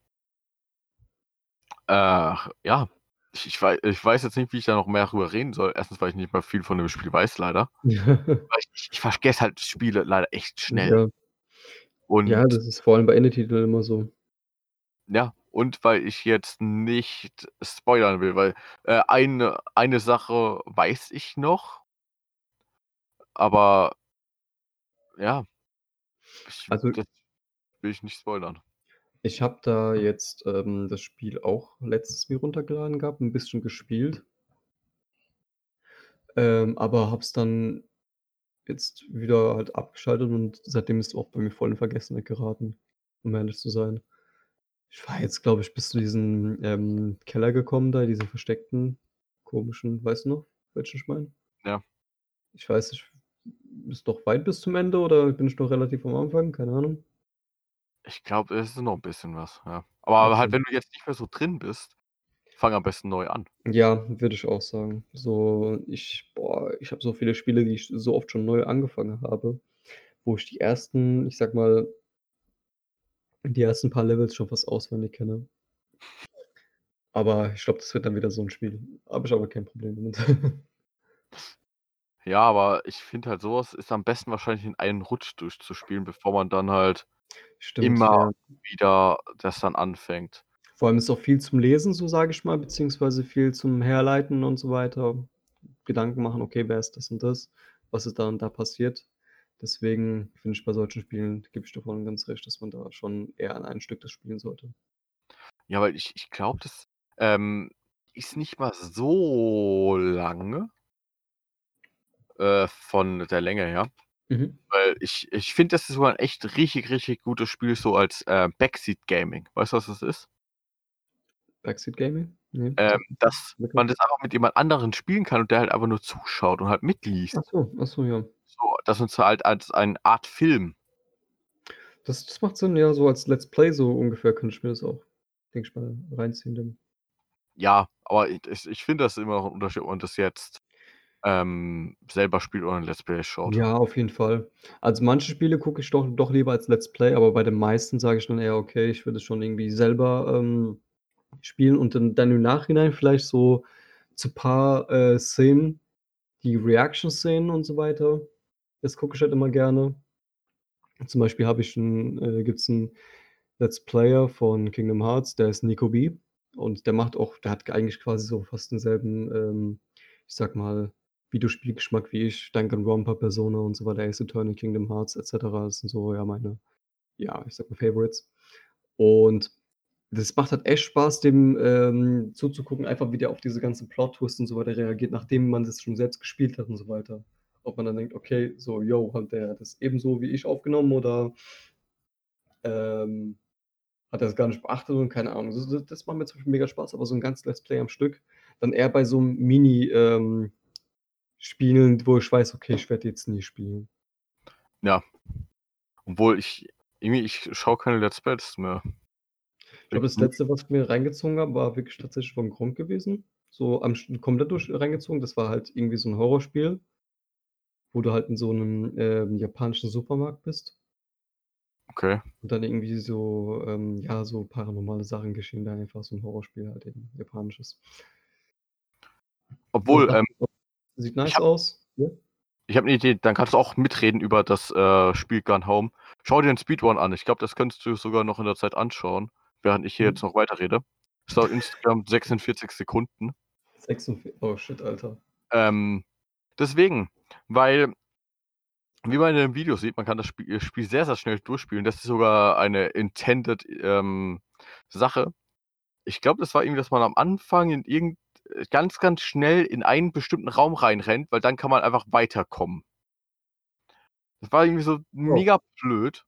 äh, ja, ich, ich, weiß, ich weiß jetzt nicht, wie ich da noch mehr drüber reden soll. Erstens, weil ich nicht mal viel von dem Spiel weiß, leider. Weil ich, ich vergesse halt Spiele leider echt schnell. ja. Und ja, das ist vor allem bei Indie-Titeln immer so. Ja, und weil ich jetzt nicht spoilern will, weil äh, eine, eine Sache weiß ich noch, aber ja, ich, Also- das will ich nicht spoilern. Ich habe da jetzt ähm, das Spiel auch letztens mir runtergeladen gehabt, ein bisschen gespielt. Ähm, aber habe es dann jetzt wieder halt abgeschaltet und seitdem ist es auch bei mir voll in Vergessenheit geraten, um ehrlich zu sein. Ich war jetzt, glaube ich, bis zu diesem ähm, Keller gekommen, da, diese versteckten, komischen, weißt du noch, welchen ich meine? Ja. Ich weiß nicht, ist noch weit bis zum Ende oder bin ich noch relativ am Anfang? Keine Ahnung. Ich glaube, es ist noch ein bisschen was, ja. Aber halt, wenn du jetzt nicht mehr so drin bist, fang am besten neu an. Ja, würde ich auch sagen. So, ich, boah, ich habe so viele Spiele, die ich so oft schon neu angefangen habe, wo ich die ersten, ich sag mal, die ersten paar Levels schon fast auswendig kenne. Aber ich glaube, das wird dann wieder so ein Spiel. Habe ich aber kein Problem damit. Ja, aber ich finde halt, sowas ist am besten wahrscheinlich in einen Rutsch durchzuspielen, bevor man dann halt Stimmt, immer ja. wieder das dann anfängt. Vor allem ist auch viel zum Lesen, so sage ich mal, beziehungsweise viel zum Herleiten und so weiter. Gedanken machen, okay, wer ist das und das? Was ist da und da passiert? Deswegen finde ich bei solchen Spielen, gebe ich davon ganz recht, dass man da schon eher an ein Stück das spielen sollte. Ja, weil ich, ich glaube, das ähm, ist nicht mal so lange äh, von der Länge her. Mhm. Weil ich, ich finde, das ist sogar ein echt richtig, richtig gutes Spiel, so als äh, Backseat Gaming. Weißt du, was das ist? Backseat Gaming? Nee. Ähm, dass man das einfach mit jemand anderen spielen kann und der halt einfach nur zuschaut und halt mitliest. Ach so, ach so, ja. Das ist halt als eine Art Film. Das, das macht Sinn, ja, so als Let's Play so ungefähr könnte ich mir das auch, denke ich mal, reinziehen. Dann. Ja, aber ich, ich, ich finde das immer noch ein Unterschied, ob man das jetzt ähm, selber spielt oder ein Let's Play schaut. Ja, auf jeden Fall. Also manche Spiele gucke ich doch, doch lieber als Let's Play, aber bei den meisten sage ich dann eher, okay, ich würde es schon irgendwie selber ähm, spielen und dann, dann im Nachhinein vielleicht so zu paar äh, Szenen die Reaction-Szenen und so weiter. Das gucke ich halt immer gerne. Zum Beispiel habe ich 'n äh, gibt's 'n Let's Player von Kingdom Hearts, der ist Nico B. Und der macht auch der hat eigentlich quasi so fast denselben, ähm, ich sage mal, Videospielgeschmack wie ich, Danganronpa, Persona und so weiter, Ace Attorney, Kingdom Hearts et cetera. Das sind so, ja, meine, ja, ich sage mal, Favorites. Und das macht halt echt Spaß, dem, ähm, zuzugucken, einfach wie der auf diese ganzen Plot-Twists und so weiter reagiert, nachdem man das schon selbst gespielt hat und so weiter. Ob man dann denkt: „Okay, so, yo, hat der das ebenso wie ich aufgenommen oder“ ähm, „hat er's gar nicht beachtet“ und keine Ahnung. Das das das macht mir zum Beispiel mega Spaß, aber so 'n ganzes Let's Play am Stück, dann eher bei so 'm Mini ähm, wo ich weiß: „Okay, ich werde jetzt nie spielen.“ Ja. Obwohl ich irgendwie ich schaue keine Let's Plays mehr. Ich glaube, das Letzte, was ich mir reingezogen habe, war wirklich tatsächlich von Gronkh gewesen. So am komplett durch reingezogen. Das war halt irgendwie so 'n Horrorspiel wo du halt in so 'nem, ähm, japanischen Supermarkt bist. Okay. Und dann irgendwie so, ähm, ja, so paranormale Sachen geschehen da einfach, so 'n Horrorspiel halt eben, japanisches. Obwohl, ähm Sieht nice habe aus, ne? ich habe 'ne Idee, dann kannst du auch mitreden über das, äh, Spiel Gone Home. Schau dir den Speedrun an. Ich glaube, das könntest du sogar noch in der Zeit anschauen, während ich hier jetzt Mhm. noch weiterrede. Es dauert insgesamt 46 Sekunden. 46 oh shit, Alter. Ähm, deswegen, weil wie man in dem Video sieht, man kann das Spiel Spiel sehr, sehr schnell durchspielen. Das ist sogar eine intended, ähm, Sache. Ich glaube, das war irgendwie, dass man am Anfang in irgend äh, ganz, ganz schnell in einen bestimmten Raum reinrennt, weil dann kann man einfach weiterkommen. Das war irgendwie so Oh. mega blöd.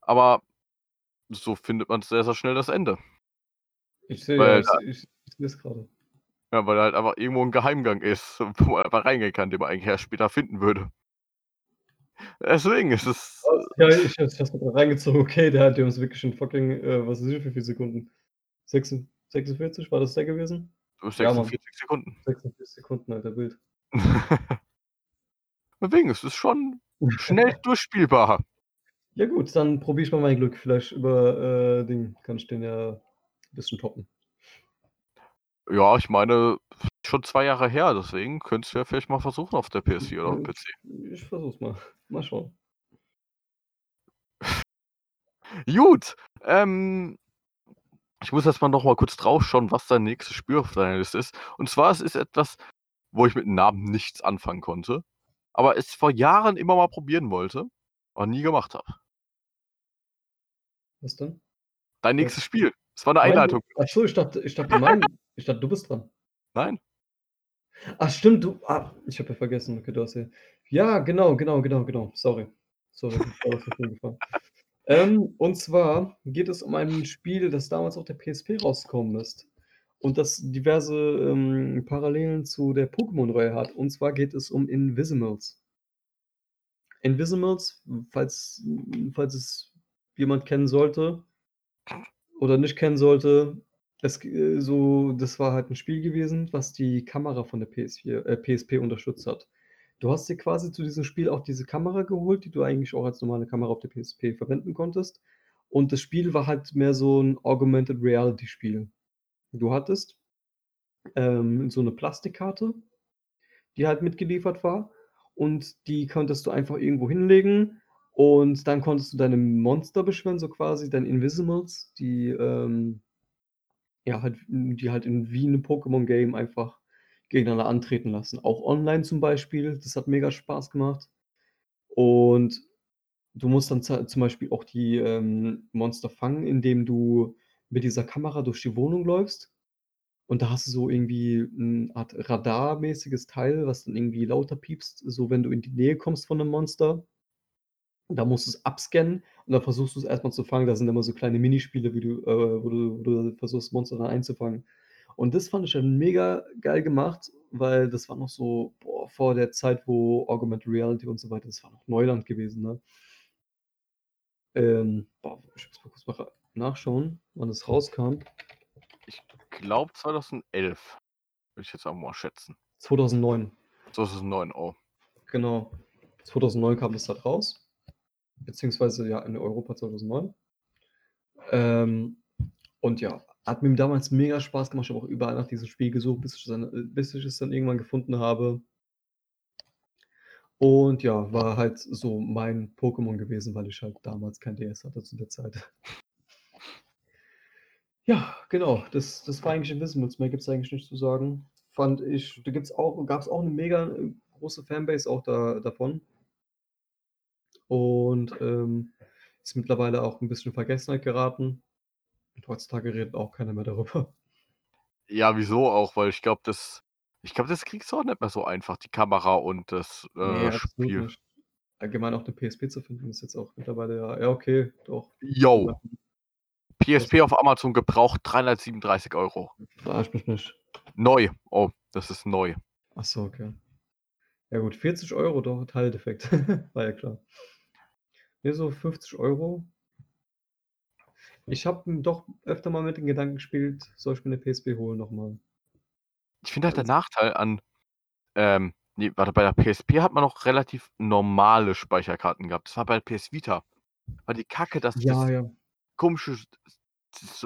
Aber so findet man sehr, sehr schnell das Ende. Ich sehe, ja, Weil ich ich sehe es grade. Ja, weil halt einfach irgendwo 'n Geheimgang ist, wo man einfach reingehen kann, den man eigentlich erst später finden würde. Deswegen ist es, äh Ja, ich es grad reingezogen. Okay, der hat uns wirklich in fucking, äh, was weiß ich, wie viel Sekunden? Sechsund 46, war das der gewesen? Äh, Ja, Mann. 46 Sekunden. 46 Sekunden, Alter, wild. Deswegen, es ist schon schnell durchspielbar. Ja gut, dann probiere ich mal mein Glück. Vielleicht über, äh, Ding kann ich den ja bisschen toppen. Ja, ich meine, schon 2 Jahre her, deswegen könntest du ja vielleicht mal versuchen auf der PS4 oder aufm Äh, PC. ich versuche es mal. Mal schauen. Gut, ähm ich muss erst mal noch mal kurz drauf schauen, was dein nächstes Spiel auf deiner Liste ist. Und zwar, es ist etwas, wo ich mit dem Namen nichts anfangen konnte, aber es vor Jahren immer mal probieren wollte, aber nie gemacht habe. Was denn? Dein nächstes Spiel. Es war 'ne Mein Einleitung. ach so, ich dachte ich dachte mein ich dachte, du bist dran. Nein. Ach stimmt, du ah, ich habe ja vergessen. Okay, du hast ja ja, genau, genau, genau, genau. Sorry. Sorry. Ähm, und zwar geht es um ein Spiel, das damals auf der PSP rausgekommen ist und das diverse, ähm, Parallelen zu der Pokémon-Reihe hat. Und zwar geht es um Invisimals. Invisimals, falls falls es jemand kennen sollte oder nicht kennen sollte, es äh, so das war halt 'n Spiel gewesen, was die Kamera von der PS4 äh, PSP unterstützt hat. Du hast dir quasi zu diesem Spiel auch diese Kamera geholt, die du eigentlich auch als normale Kamera auf der PSP verwenden konntest. Und das Spiel war halt mehr so 'n Augmented Reality Spiel. Du hattest, ähm, so 'ne Plastikkarte, die halt mitgeliefert war und die konntest du einfach irgendwo hinlegen und dann konntest du deine Monster beschwören, so quasi, deine Invisimals, die, ähm ja, halt die halt in wie 'nem Pokémon-Game einfach gegeneinander antreten lassen. Auch online zum Beispiel, das hat mega Spaß gemacht. Und du musst dann zum Beispiel auch die, ähm, Monster fangen, indem du mit dieser Kamera durch die Wohnung läufst. Und da hast du so irgendwie 'n Art radarmäßiges Teil, was dann irgendwie lauter piepst, so wenn du in die Nähe kommst von 'nem Monster. Dann musst du's abscannen und dann versuchst du's erst mal zu fangen. Da sind immer so kleine Minispiele, wie du äh, wo du wo du versuchst, Monster dann einzufangen. Und das fand ich dann mega geil gemacht, weil das war noch so, boah, vor der Zeit, wo Augmented Reality und so weiter das war noch Neuland gewesen, ne? Ähm, boah, ich muss mal kurz mal nachschauen, wann es rauskam. Ich glaube 2011, würde ich jetzt auch mal schätzen. 2009. 2009, oh. Genau. 2009 kam das halt raus, beziehungsweise ja in Europa 2009. Ähm, und ja, hat mir damals mega Spaß gemacht. Ich habe auch überall nach diesem Spiel gesucht, bis ich dann äh, bis ich es dann irgendwann gefunden habe. Und ja, war halt so mein Pokémon gewesen, weil ich halt damals kein DS hatte zu der Zeit. Ja, genau, das das war eigentlich Wismut. Mehr gibt's eigentlich nicht zu sagen. Fand ich da gibt's auch gab's auch 'ne mega, äh, große Fanbase auch da davon. Und, ähm, ist mittlerweile auch 'n bisschen in Vergessenheit geraten. Und heutzutage redet auch keiner mehr darüber. Ja, wieso auch? Weil ich glaube, das ich glaube, das kriegst du auch nicht mehr so einfach, die Kamera und das, äh, absolut Spiel. nicht. Allgemein auch 'ne PSP zu finden, ist jetzt auch mittlerweile ja ja, okay, doch. Das PSP auf Amazon gebraucht 337 €. Verarsch mich nicht. Neu. Oh, das ist neu. Ach so, okay. Ja gut, 40 €, doch, Teildefekt. War ja klar. Ne, so 50 €. Ich habe, doch öfter mal mit dem Gedanken gespielt, soll ich mir 'ne PSP holen noch mal. Ich finde halt der Also Nachteil an ähm, ne, warte, bei der PSP hat man noch relativ normale Speicherkarten gehabt. Das war bei der PS Vita war die Kacke, dass Ja, das ja. komische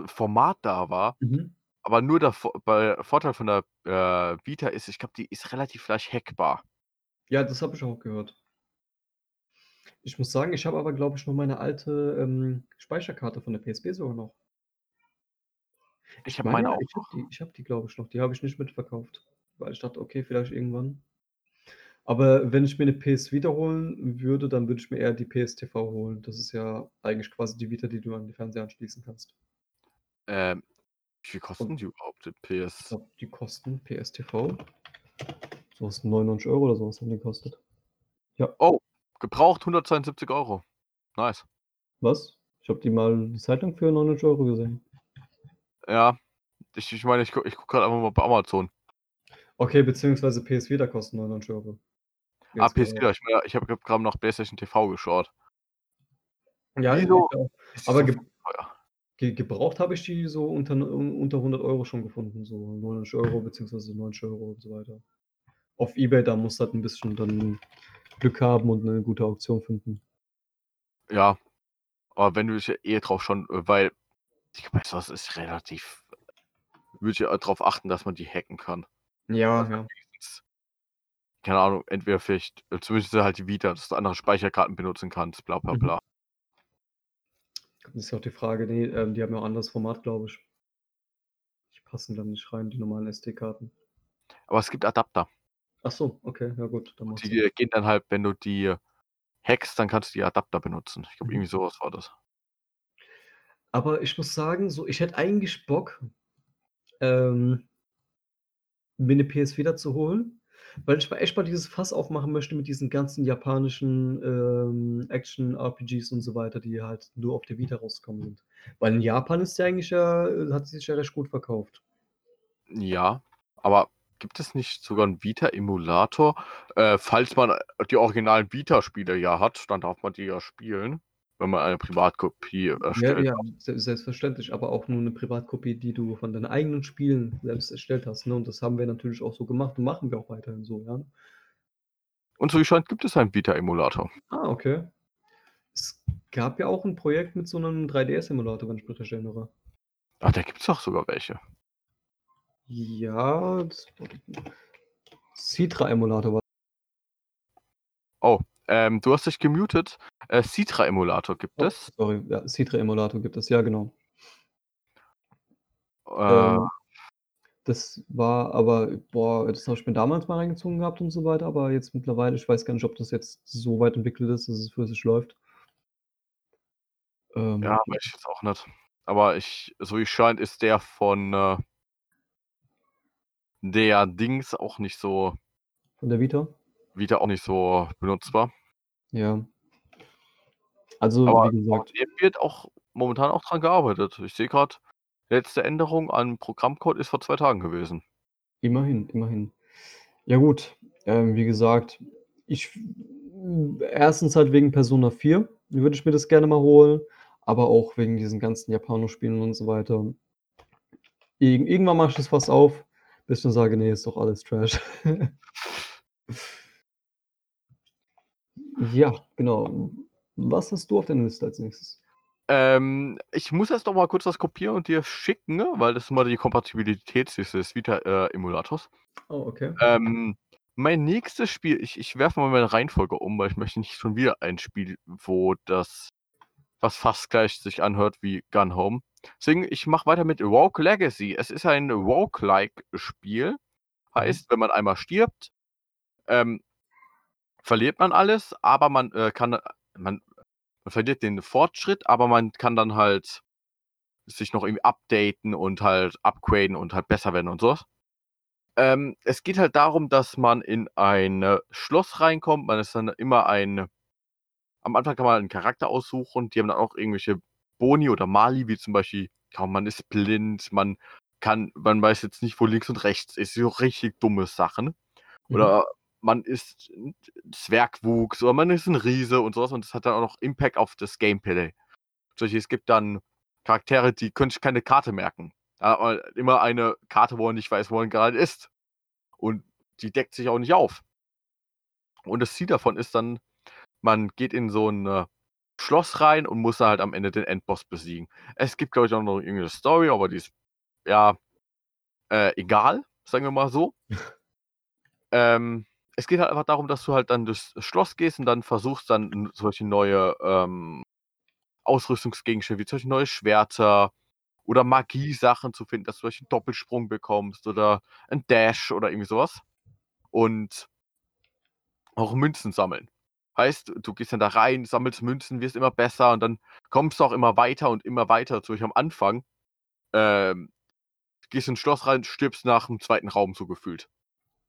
Format da war, Mhm. aber nur der bei Vorteil von der, äh, Vita ist, ich glaube, die ist relativ leicht hackbar. Ja, das habe ich auch gehört. Ich muss sagen, ich habe aber, glaube ich, noch meine alte, ähm, Speicherkarte von der PSP sogar noch. Ich Ich habe meine meine auch ich habe die habe die, glaube ich, noch. Die habe ich nicht mitverkauft, weil ich dachte: „Okay, vielleicht irgendwann.“ Aber wenn ich mir 'ne PS Vita holen würde, dann würde ich mir eher die PSTV holen. Das ist ja eigentlich quasi die Vita, die du an den Fernseher anschließen kannst. Ähm, wie viel kosten Und die überhaupt, die ich PS? die kosten PSTV so was 99 € oder so was haben die gekostet. Ja. Oh, gebraucht 172 €. Nice. Was? Ich habe die mal 'ne Zeit lang für 99 € gesehen. Ja, ich ich meine, ich gucke ich gucke grad einfach mal bei Amazon. Okay, beziehungsweise PS Vita kosten 99 €. Ah, Jetzt PS gerade. Vita, ich meine, ich habe grad nach PlayStation TV geschaut. Ja, die Aber so ge ge gebraucht habe ich die so unter unter 100 € schon gefunden, so 99 € beziehungsweise 90 € und so weiter. Auf eBay, da musst du halt 'n bisschen dann Glück haben und 'ne gute Auktion finden. Ja, aber wenn du dich ja eh drauf schon äh, weil ich so was ist relativ würde ich ja drauf achten, dass man die hacken kann. Ja, man ja. keine Ahnung, entweder vielleicht äh, zumindest halt die Vita, dass du andere Speicherkarten benutzen kannst, bla bla Mhm. bla. Ist ja auch die Frage, ne, ähm, die haben ja auch anderes Format, glaube ich. Die passen dann nicht rein, die normalen SD-Karten. Aber es gibt Adapter. Ach so, okay, ja gut, dann die, Sinn. gehen dann halt wenn du die hackst, dann kannst du die Adapter benutzen. Ich glaube, Mhm. irgendwie so was war das. Aber ich muss sagen, so, ich hätte eigentlich Bock ähm mir 'ne PS Vita zu holen, weil ich mal echt mal dieses Fass aufmachen möchte mit diesen ganzen japanischen, ähm, Action-RPGs und so weiter, die halt nur auf der Vita rausgekommen sind. Weil in Japan ist der eigentlich ja äh, hat sich ja recht gut verkauft. Ja, aber gibt es nicht sogar 'n Vita-Emulator? Äh, falls man, die originalen Vita-Spiele ja hat, dann darf man die ja spielen, wenn man eine Privatkopie Ja, erstellt ja, se selbstverständlich, aber auch nur 'ne Privatkopie, die du von deinen eigenen Spielen selbst erstellt hast, ne? Und das haben wir natürlich auch so gemacht und machen wir auch weiterhin so, ja. Und so wie scheint, gibt es einen Vita-Emulator. Ah, okay. Es gab ja auch 'n Projekt mit so 'nem 3DS-Emulator, wenn ich mich erinnere. Ach, da gibt's doch sogar welche. Ja, Citra-Emulator war Oh, ähm, du hast dich gemutet. Äh, Citra-Emulator gibt Oh, es. sorry, ja, Citra-Emulator gibt es, ja genau. Äh Ähm, das war aber boah, das habe ich mir damals mal reingezogen gehabt und so weiter, aber jetzt mittlerweile ich weiß gar nicht, ob das jetzt so weit entwickelt ist, dass es flüssig läuft. Ähm, Ja, ja. weiß ich jetzt auch nicht. Aber ich so wie es scheint, ist der von, äh der Dings auch nicht so Von der Vita? Vita auch nicht so benutzbar. Ja. Also, Aber wie gesagt wird auch momentan auch dran gearbeitet. Ich sehe grad, letzte Änderung an Programmcode ist vor 2 Tagen gewesen. Immerhin, immerhin. Ja gut, ähm, wie gesagt, ich 1. halt wegen Persona 4 würde ich mir das gerne mal holen, aber auch wegen diesen ganzen Japano-Spielen und so weiter. Irgend irgendwann mache ich das Fass auf, ich dann sage: „Ne, ist doch alles Trash.“ Ja, genau. Was hast du auf deiner Liste als Nächstes? Ähm, ich muss erst noch mal kurz das kopieren und dir schicken, weil das ist mal die Kompatibilität dieses Vita, äh, Emulators. Oh, okay. Ähm, Mein nächstes Spiel, ich, ich werfe mal meine Reihenfolge um, weil ich möchte nicht schon wieder ein Spiel, wo das, was fast gleich sich anhört wie Gun Home. Deswegen, ich mache weiter mit Rogue Legacy. Es ist ein Roguelike-Spiel. Heißt, wenn man einmal stirbt, ähm, verliert man alles, aber man äh, kann, man, man verliert den Fortschritt, aber man kann dann halt sich noch irgendwie updaten und halt upgraden und halt besser werden und sowas. Ähm, es geht halt darum, dass man in ein äh, Schloss reinkommt. Man ist dann immer ein. Am Anfang kann man einen Charakter aussuchen. Die haben dann auch irgendwelche Boni oder Mali, wie zum Beispiel, kaum man ist blind, man kann, man weiß jetzt nicht, wo links und rechts ist. So richtig dumme Sachen. Mhm. Oder man ist ein Zwergwuchs oder man ist ein Riese und sowas. Und das hat dann auch noch Impact auf das Gameplay. Zum Beispiel, es gibt dann Charaktere, die können sich keine Karte merken. Man immer eine Karte, wo man nicht weiß, wo man gerade ist. Und die deckt sich auch nicht auf. Und das Ziel davon ist dann, man geht in so ein äh, Schloss rein und muss dann halt am Ende den Endboss besiegen. Es gibt, glaube ich, auch noch irgendeine Story, aber die ist, ja, äh, egal, sagen wir mal so. ähm, es geht halt einfach darum, dass du halt dann durchs Schloss gehst und dann versuchst, dann solche neue ähm, Ausrüstungsgegenstände, wie Beispiel neue Schwerter oder Magie-Sachen zu finden, dass du solche Doppelsprung bekommst oder ein Dash oder irgendwie sowas. Und auch Münzen sammeln. Heißt, du gehst dann da rein, sammelst Münzen, wirst immer besser und dann kommst du auch immer weiter und immer weiter. Zum Beispiel am Anfang ähm, gehst ins Schloss rein, stirbst nach dem zweiten Raum so gefühlt.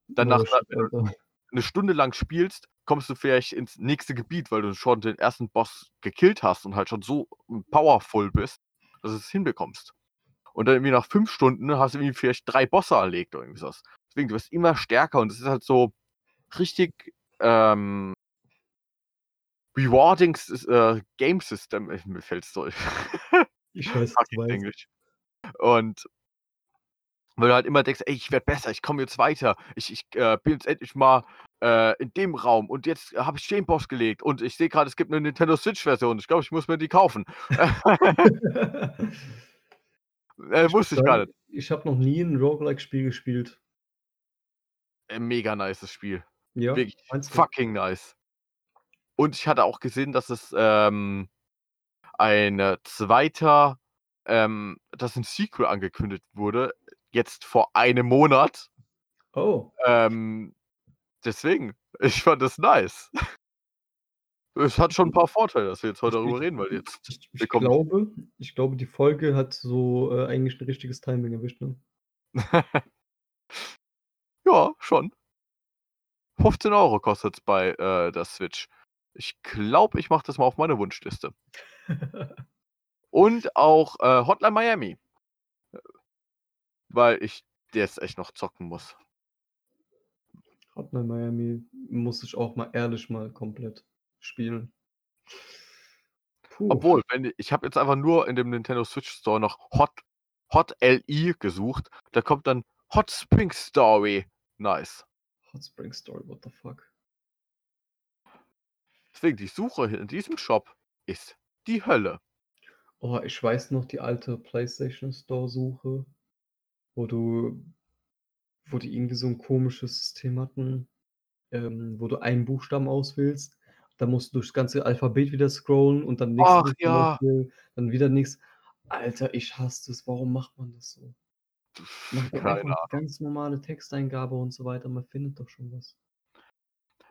Dann nach Oh, einer, shit, Alter. eine Stunde lang spielst, kommst du vielleicht ins nächste Gebiet, weil du schon den ersten Boss gekillt hast und halt schon so powerful bist, dass du es hinbekommst. Und dann irgendwie nach fünf Stunden hast du irgendwie vielleicht drei Bosse erlegt oder irgendwie sowas. Deswegen, du wirst immer stärker und es ist halt so richtig ähm, rewarding äh, Game System. äh, Mir fällt es durch. Ich weiß, meinst. Englisch. Und weil du halt immer denkst, ey, ich werde besser, ich komme jetzt weiter, ich, ich äh, bin jetzt endlich mal äh, in dem Raum und jetzt habe ich den Boss gelegt und ich sehe gerade, es gibt eine Nintendo Switch-Version. Ich glaube, ich muss mir die kaufen. äh, Ich wusste ich gar nicht. ich habe noch nie ein Roguelike-Spiel gespielt. Äh, mega nice Spiel. Ja, fucking nice. Und ich hatte auch gesehen, dass es ähm, ein zweiter, ähm, dass ein Sequel angekündigt wurde, jetzt vor einem Monat. Oh, Ähm, deswegen, ich fand das nice. Es hat schon ein paar Vorteile, dass wir jetzt heute darüber reden, weil jetzt ich, ich glaube, ich glaube, die Folge hat so äh, eigentlich ein richtiges Timing erwischt. Ne? ja, schon. 15 Euro kostet es bei äh, der Switch. Ich glaube, ich mache das mal auf meine Wunschliste. Und auch äh, Hotline Miami. Weil ich jetzt echt noch zocken muss. Hotline Miami muss ich auch mal ehrlich mal komplett spielen. Puh. Obwohl, wenn ich, ich habe jetzt einfach nur in dem Nintendo Switch Store noch Hot, Hot LI gesucht. Da kommt dann Hot Spring Story. Nice. Hot Spring Story, what the fuck? Deswegen, die Suche in diesem Shop ist die Hölle. Oh, ich weiß noch die alte PlayStation Store Suche, wo du, wo die irgendwie so ein komisches System hatten, ähm, wo du einen Buchstaben auswählst, dann musst du durchs ganze Alphabet wieder scrollen und dann nächste Ach ja. auswählen, dann wieder nichts. Alter, ich hasse das. Warum macht man das so? Macht Keine einfach Ahnung. ganz normale Texteingabe und so weiter. Man findet doch schon was.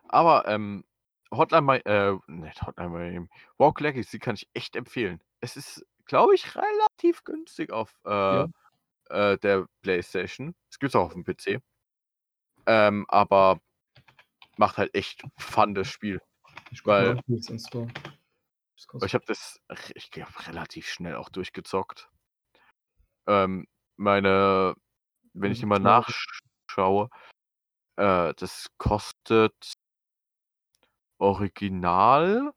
Aber ähm, Hotline äh, nicht Hotline Miami. Walk Legacy kann ich echt empfehlen. Es ist, glaube ich, relativ günstig auf äh, Ja. äh, der PlayStation. Es gibt es auch auf dem PC. Ähm, aber macht halt echt fun das Spiel. Ich Weil ich habe das, ich glaube, relativ schnell auch durchgezockt. Ähm, meine, wenn ich immer nachschaue, äh, das kostet original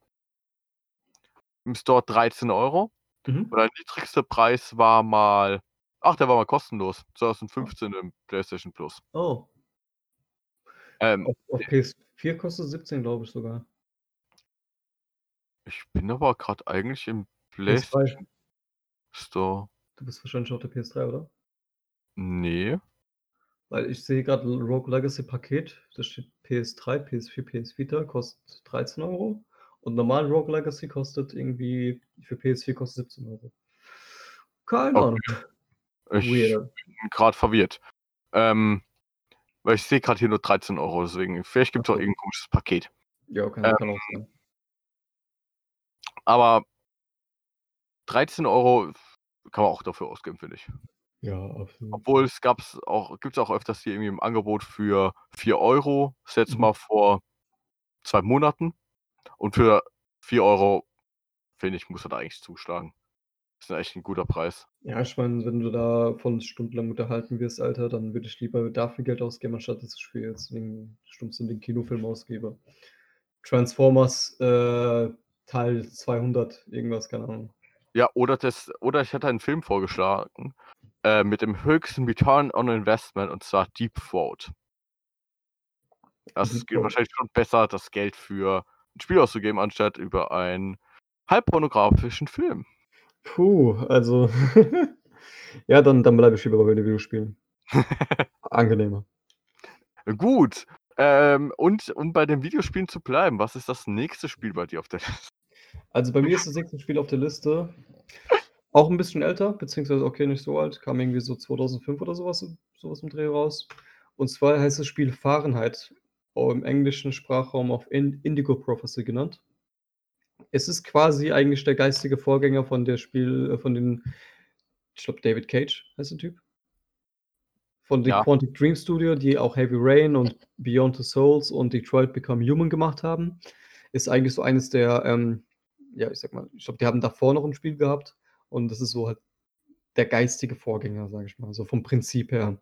im Store 13 Euro. Mhm. Und der niedrigste Preis war mal, ach, der war mal kostenlos. 2015 im PlayStation Plus. Oh, Ähm, auf, auf PS4 kostet 17, glaube ich sogar. ich bin aber gerade eigentlich im PS3. PlayStation Store. Du bist wahrscheinlich auf der PS3, oder? Nee. Weil ich sehe gerade Rogue Legacy Paket, das steht PS3, PS4, PS Vita, kostet 13 Euro. Und normal Rogue Legacy kostet irgendwie, für PS4 kostet 17 Euro. Keine Ahnung. Ich Weird. bin gerade verwirrt. Ähm, weil ich sehe gerade hier nur 13 Euro, deswegen vielleicht gibt es auch Ach so. irgendein komisches Paket. Ja, kann, Ähm, kann auch sein. Aber 13 Euro kann man auch dafür ausgeben, finde ich. Ja, absolut. Obwohl es gab's auch, gibt es auch öfters hier irgendwie im Angebot für 4 Euro. Das ist jetzt Mhm. mal vor zwei Monaten. Und für 4 Euro, finde ich, muss er da eigentlich zuschlagen. Das ist echt ein guter Preis. Ja, ich meine, wenn du da von stundenlang unterhalten wirst, Alter, dann würde ich lieber dafür Geld ausgeben, anstatt das Spiel jetzt wegen stumpf in den Kinofilm ausgebe. Transformers äh, Teil 200, irgendwas, keine Ahnung. Ja, oder das, oder ich hätte einen Film vorgeschlagen äh, mit dem höchsten Return on Investment und zwar Deep Throat. Das Deep geht Throat. wahrscheinlich schon besser, das Geld für ein Spiel auszugeben, anstatt über einen halbpornografischen Film. Puh, also ja, dann, dann bleibe ich lieber bei den Videospielen. Angenehmer. Gut. Ähm, und um bei den Videospielen zu bleiben, was ist das nächste Spiel bei dir auf der Liste? Also bei mir ist das nächste Spiel auf der Liste auch ein bisschen älter, beziehungsweise okay, nicht so alt, kam irgendwie so 2005 oder sowas, sowas im Dreh raus. Und zwar heißt das Spiel Fahrenheit, im englischen Sprachraum auf In Indigo Prophecy genannt. Es ist quasi eigentlich der geistige Vorgänger von der Spiel, äh, von den, ich glaube David Cage heißt der Typ. Von dem Ja. Quantic Dream Studio, die auch Heavy Rain und Beyond the Souls und Detroit Become Human gemacht haben. Ist eigentlich so eines der, ähm, ja, ich sag mal, ich glaube, die haben davor noch ein Spiel gehabt und das ist so halt der geistige Vorgänger, sage ich mal, so vom Prinzip her.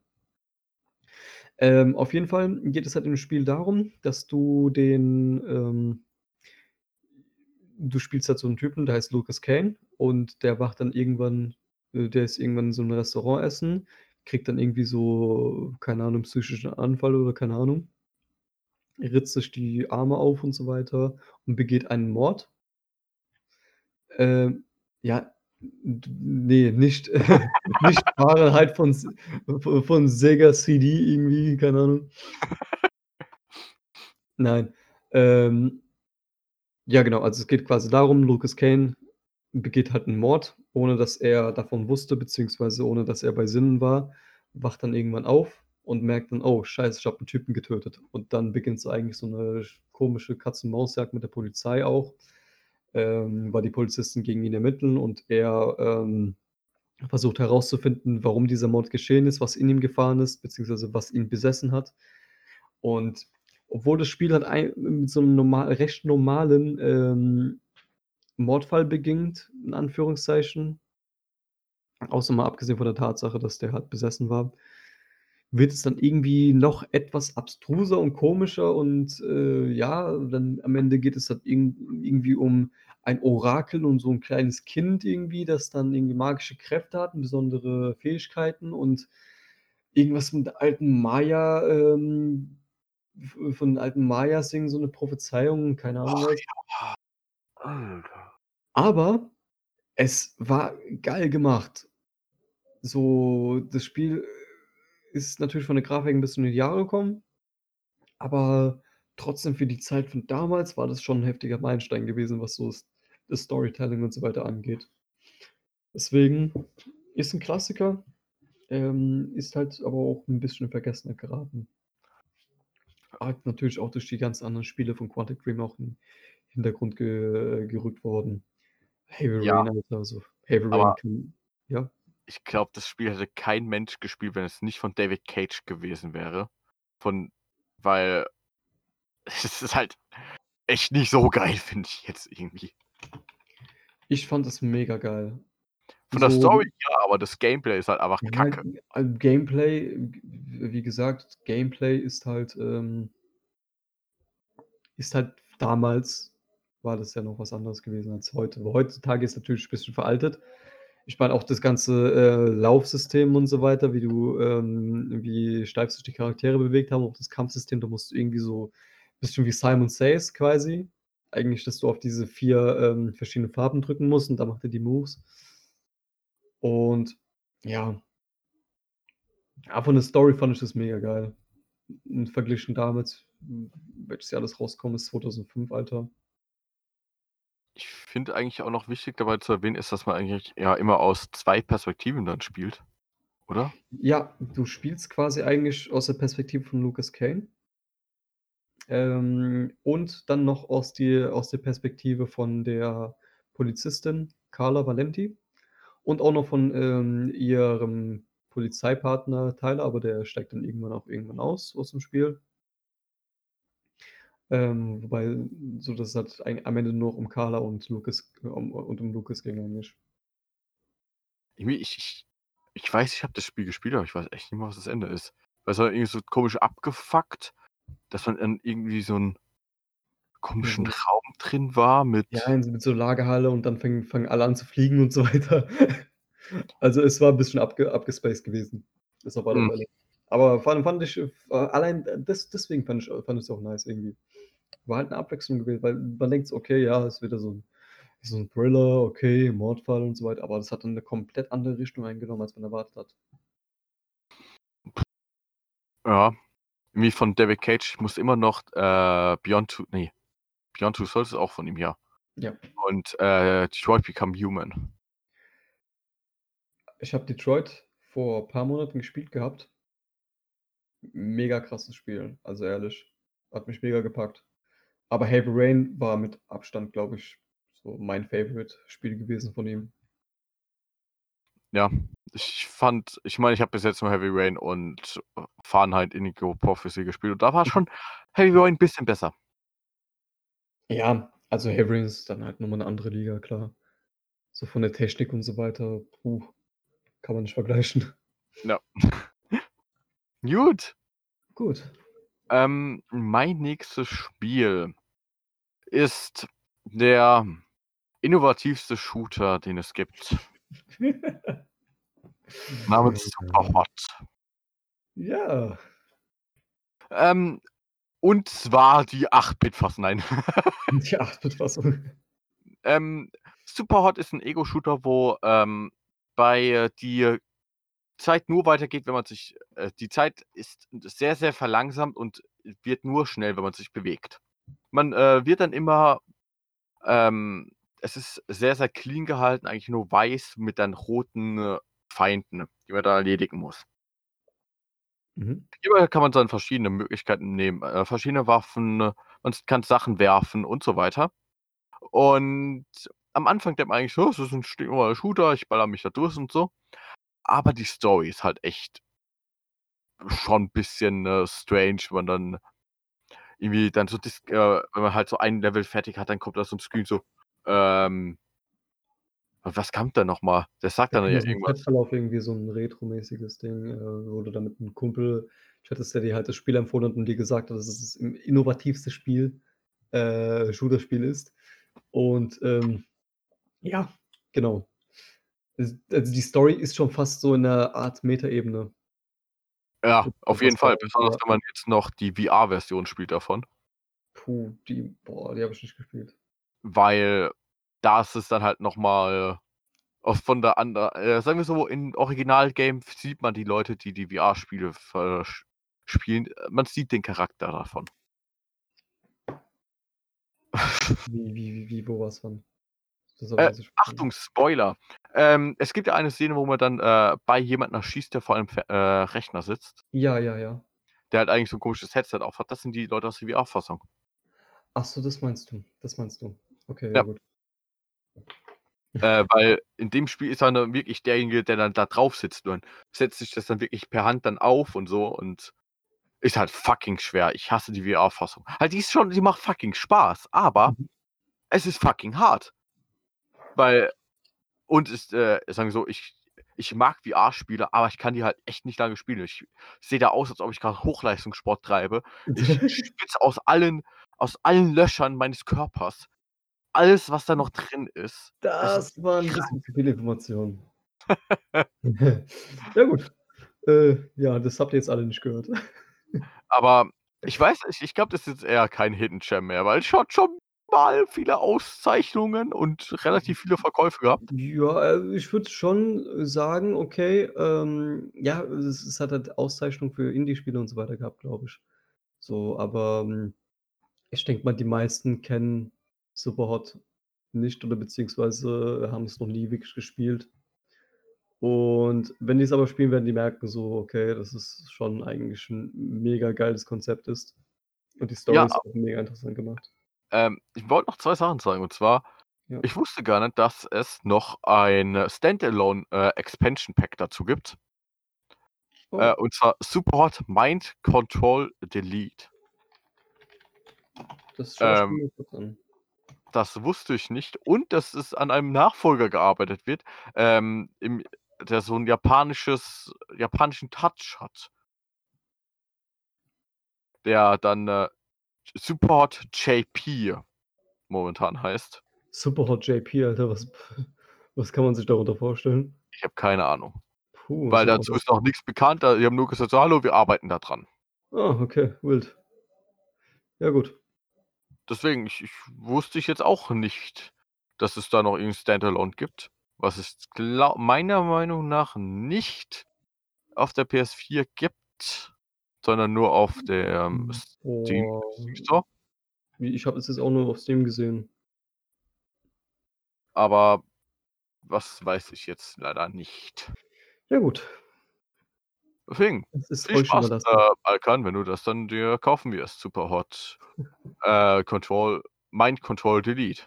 Ähm, auf jeden Fall geht es halt im Spiel darum, dass du den, ähm, du spielst halt so einen Typen, der heißt Lucas Kane und der wacht dann irgendwann, äh, der ist irgendwann in so einem Restaurant essen, kriegt dann irgendwie so, keine Ahnung, psychischen Anfall oder keine Ahnung, ritzt sich die Arme auf und so weiter und begeht einen Mord. Ähm, ja, d ne, nicht nicht Fahrenheit von S von Sega CD irgendwie, keine Ahnung. Nein, ähm ja genau, also es geht quasi darum, Lucas Kane begeht halt 'n Mord, ohne dass er davon wusste, beziehungsweise ohne dass er bei Sinnen war, wacht dann irgendwann auf und merkt dann: „Oh, scheiße, ich habe 'n Typen getötet.“ Und dann beginnt so eigentlich so 'ne sch komische Katz-und-Maus-Jagd mit der Polizei auch, ähm, weil die Polizisten gegen ihn ermitteln und er, ähm, versucht herauszufinden, warum dieser Mord geschehen ist, was in ihm gefahren ist, beziehungsweise was ihn besessen hat. Und obwohl das Spiel halt ei mit so 'nem normal recht normalen, ähm, Mordfall beginnt, in Anführungszeichen außer mal abgesehen von der Tatsache, dass der halt besessen war, wird es dann irgendwie noch etwas abstruser und komischer und, äh, ja, dann am Ende geht es halt irgend irgendwie um ein Orakel und so 'n kleines Kind irgendwie, das dann irgendwie magische Kräfte hat und besondere Fähigkeiten und irgendwas mit alten Maya, ähm, von alten Mayas irgend so 'ne Prophezeiung, keine Ahnung Ach was. Aber es war geil gemacht. So, das Spiel ist natürlich von der Grafik 'n bisschen in die Jahre gekommen, aber trotzdem für die Zeit von damals war das schon 'n heftiger Meilenstein gewesen, was so das Storytelling und so weiter angeht. Deswegen ist 'n Klassiker, ähm, ist halt aber auch 'n bisschen in Vergessenheit geraten. Halt natürlich auch durch die ganzen anderen Spiele von Quantic Dream auch in Hintergrund ge gerückt worden. Heavy Ja. Rain, Alter, so Heavy Rain kann ja? Ich glaube, das Spiel hätte kein Mensch gespielt, wenn es nicht von David Cage gewesen wäre. Von weil es ist halt echt nicht so geil, finde ich jetzt irgendwie. Ich fand das mega geil. Von der So Story ja, aber das Gameplay ist halt einfach Ja, Kacke. äh, Gameplay, wie gesagt, Gameplay ist halt, ähm ist halt damals war das ja noch was anderes gewesen als heute. Heutzutage ist natürlich 'n bisschen veraltet. Ich meine auch das ganze, äh, Laufsystem und so weiter, wie du, ähm wie steif sich die Charaktere bewegt haben, auch das Kampfsystem, da musst du irgendwie so bisschen wie Simon Says quasi. Eigentlich, dass du auf diese 4, ähm, verschiedenen Farben drücken musst und dann macht er die Moves. Und ja. Ja, von der Story fand ich das mega geil. Und verglichen damit, welches Jahr das rauskommt, ist 2005, Alter. Ich finde eigentlich auch noch wichtig dabei zu erwähnen ist, dass man eigentlich ja immer aus zwei Perspektiven dann spielt, oder? Ja, du spielst quasi eigentlich aus der Perspektive von Lucas Kane. Ähm, und dann noch aus, die, aus der Perspektive von der Polizistin Carla Valenti und auch noch von ähm, ihrem Polizeipartner Tyler, aber der steigt dann irgendwann auch irgendwann aus aus dem Spiel. Ähm, wobei, so dass es halt eigentlich am Ende nur um Carla und Lucas um, und um Lucas ging eigentlich. Ich, ich, ich weiß, ich habe das Spiel gespielt, aber ich weiß echt nicht mehr, was das Ende ist. Weil es war irgendwie so komisch abgefuckt, dass man dann irgendwie so einen komischen Mhm. Raum drin war mit. Ja, mit so Lagerhalle und dann fangen, fangen alle an zu fliegen und so weiter. also es war ein bisschen abge, abgespaced gewesen. Das auf alle Hm. Fälle. Aber fand, ich, äh, allein das, deswegen fand ich fand es auch nice irgendwie. War halt eine Abwechslung gewesen, weil man denkt, okay, ja, es ist wieder so ein, so ein Thriller, okay, Mordfall und so weiter, aber das hat dann eine komplett andere Richtung eingenommen, als man erwartet hat. Ja. Irgendwie von David Cage, ich muss immer noch äh, Beyond Two. Nee. Beyond Two Souls ist auch von ihm, ja. Ja. Und äh, Detroit Become Human. Ich habe Detroit vor ein paar Monaten gespielt gehabt. Mega krasses Spiel, also ehrlich. Hat mich mega gepackt. Aber Heavy Rain war mit Abstand, glaube ich, so mein Favorite-Spiel gewesen von ihm. Ja, ich fand, ich meine, ich habe bis jetzt nur Heavy Rain und Fahrenheit Indigo Prophecy gespielt und da war schon Heavy Rain ein bisschen besser. Ja, also Heavy Rain ist dann halt nochmal eine andere Liga, klar. So von der Technik und so weiter, puh, kann man nicht vergleichen. Ja. Gut. Gut. Ähm, mein nächstes Spiel ist der innovativste Shooter, den es gibt. Namens Superhot. Ja. Ähm, und zwar die 8-Bit-Fassung. Nein. Die 8-Bit-Fassung. ähm, Superhot ist ein Ego-Shooter, wo ähm, bei äh, die Zeit nur weitergeht, wenn man sich. Äh, die Zeit ist sehr, sehr verlangsamt und wird nur schnell, wenn man sich bewegt. Man äh, wird dann immer. Ähm, es ist sehr, sehr clean gehalten, eigentlich nur weiß mit dann roten äh, Feinden, die man da erledigen muss. Mhm. Hierbei kann man dann verschiedene Möglichkeiten nehmen, äh, verschiedene Waffen, man kann Sachen werfen und so weiter. Und am Anfang denkt man eigentlich so, es ist ein stinknormaler Shooter, ich baller mich da durch und so. Aber die Story ist halt echt schon ein bisschen äh, strange, wenn man dann irgendwie dann so, dis äh, wenn man halt so ein Level fertig hat, dann kommt da so ein Screen so, ähm, was kam da nochmal? Der sagt dann ja so irgendwas. Chatverlauf irgendwie so ein retromäßiges Ding, äh, wo du dann mit einem Kumpel chattest, der dir halt das Spiel empfohlen hat und dir gesagt hat, dass es das innovativste Spiel, äh, Shooter-Spiel ist. Und ähm, ja, genau. Es- Also die Story ist schon fast so in einer Art Metaebene. Ja, auf jeden Fall, besonders wenn man jetzt noch die VR-Version spielt davon. Puh, die, boah, die habe ich nicht gespielt. weil da ist es dann halt nochmal von der anderen, äh, sagen wir so, in Original-Game sieht man die Leute, die die VR-Spiele spielen, man sieht den Charakter davon. Wie, wie, wie, wo was von? Das Äh. Achtung, Spoiler. Ähm, es gibt ja eine Szene, wo man dann äh, bei jemandem erschießt, der vor einem äh, Rechner sitzt, Ja, ja, ja. der halt eigentlich so ein komisches Headset aufhat. Das sind die Leute aus der VR-Fassung. Ach so, das meinst du. Das meinst du. Okay, ja, Ja. gut. Äh, weil in dem Spiel ist er dann wirklich derjenige, der dann da drauf sitzt. Und setzt sich das dann wirklich per Hand dann auf und so und ist halt fucking schwer. Ich hasse die VR-Fassung. Halt, die ist schon, die macht fucking Spaß, aber Mhm. es ist fucking hart. Weil, und ist, äh, sagen wir so, ich, ich mag VR-Spiele, aber ich kann die halt echt nicht lange spielen. Ich sehe da aus, als ob ich gerade Hochleistungssport treibe. Ich schwitze aus allen, aus allen Löchern meines Körpers. Alles, was da noch drin ist. Das waren ein bisschen zu viele Informationen. ja, gut. Äh, ja, das habt ihr jetzt alle nicht gehört. Aber ich weiß nicht, ich glaube, das ist jetzt eher kein Hidden Gem mehr, weil es schaut schon normal viele Auszeichnungen und relativ viele Verkäufe gehabt? Ja, äh, ich würde schon sagen, okay, ähm, ja, es es hat halt Auszeichnungen für Indie-Spiele und so weiter gehabt, glaube ich. So, aber, hm, ich denke mal, die meisten kennen Superhot nicht oder beziehungsweise haben es noch nie wirklich gespielt. Und wenn die es aber spielen, werden die merken so, okay, dass es schon eigentlich 'n mega geiles Konzept ist. Und die Story Ja, ist auch mega interessant gemacht. Ähm, ich wollte noch 2 Sachen sagen. Und zwar, Ja. ich wusste gar nicht, dass es noch ein Standalone, äh, Expansion Pack dazu gibt. Äh, Oh. und zwar Superhot Mind Control Delete. Das Ähm. Das wusste ich nicht. Und dass es an einem Nachfolger gearbeitet wird, ähm, im der so 'n japanisches japanischen Touch hat. Der dann, äh, Superhot JP momentan heißt. Superhot JP, Alter, was was kann man sich darunter vorstellen? Ich habe keine Ahnung. Puh, Weil dazu ist noch nix bekannt. Die haben nur gesagt so: „Hallo, wir arbeiten da dran.“ Ah, okay, wild. Ja gut. Deswegen, ich ich wusste ich jetzt auch nicht, dass es da noch irgend 'n Standalone gibt, was es meiner Meinung nach nicht auf der PS4 gibt, sondern nur auf dem Hm, Steam boah. Steam Store. Wie ich habe es jetzt auch nur auf Steam gesehen. Aber was weiß ich jetzt leider nicht. Ja gut. Deswegen, Das ist viel Spaß, äh, Alkan, wenn du das dann dir kaufen wirst, Superhot, äh, Control Mind Control Delete.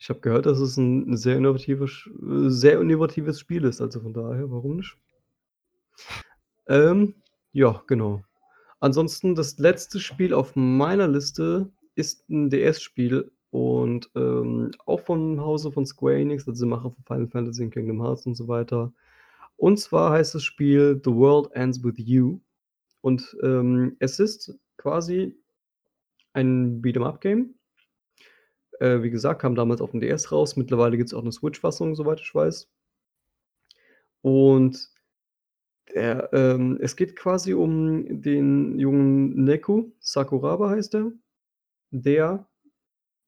Ich habe gehört, dass es 'n 'n sehr innovatives äh, sehr innovatives Spiel ist, also von daher, warum nicht? Ähm, ja, genau. Ansonsten das letzte Spiel auf meiner Liste ist 'n DS-Spiel und, ähm, auch vom Hause von Square Enix, also Macher von Final Fantasy und Kingdom Hearts und so weiter. Und zwar heißt das Spiel „The World Ends With You“ und, ähm, es ist quasi ein Beat 'em up Game. Äh, wie gesagt, kam damals auf dem DS raus. Mittlerweile gibt's auch 'ne Switch-Fassung, soweit ich weiß. Und der, ähm es geht quasi um den jungen Neku, Sakuraba heißt er, der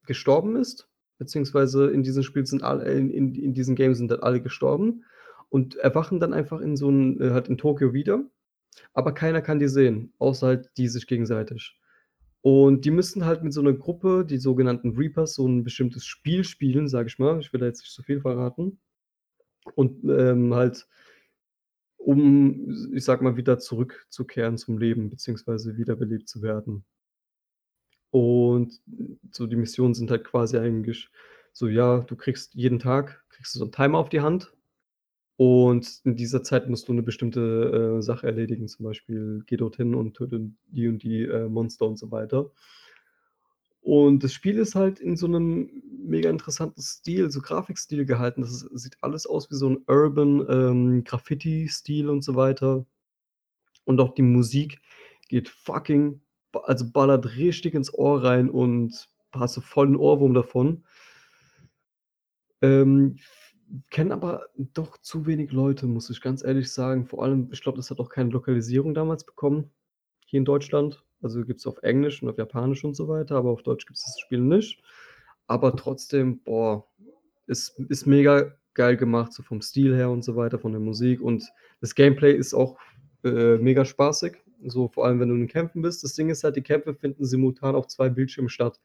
gestorben ist, beziehungsweise in diesem Spiel sind alle in in in diesem Game sind dann alle gestorben und erwachen dann einfach in so 'n äh, halt in Tokio wieder, aber keiner kann die sehen, außer halt die sich gegenseitig. Und die müssen halt mit so 'ner Gruppe, die sogenannten Reapers, so 'n bestimmtes Spiel spielen, sage ich mal. Ich will da jetzt nicht zu viel verraten. Und, ähm, halt um, ich sage mal, wieder zurückzukehren zum Leben, beziehungsweise wiederbelebt zu werden. Und so die Missionen sind halt quasi eigentlich so, ja, du kriegst jeden Tag kriegst du so 'n Timer auf die Hand und in dieser Zeit musst du 'ne bestimmte, äh, Sache erledigen, zum Beispiel geh dorthin und töte die und die, äh, Monster und so weiter. Und das Spiel ist halt in so 'nem mega interessanten Stil, so Grafikstil gehalten. Das s sieht alles aus wie so 'n Urban, ähm, Graffiti-Stil und so weiter. Und auch die Musik geht fucking also ballert richtig ins Ohr rein und hast du voll 'n Ohrwurm davon. Ähm, kennen aber doch zu wenig Leute, muss ich ganz ehrlich sagen. Vor allem, ich glaube, das hat auch keine Lokalisierung damals bekommen hier in Deutschland. Also, gibt's auf Englisch und auf Japanisch und so weiter, aber auf Deutsch gibt's das Spiel nicht. Aber trotzdem, boah, ist ist mega geil gemacht, so vom Stil her und so weiter, von der Musik und das Gameplay ist auch, äh, mega spaßig, so vor allem, wenn du in Kämpfen bist. Das Ding ist halt, die Kämpfe finden simultan auf 2 Bildschirmen statt.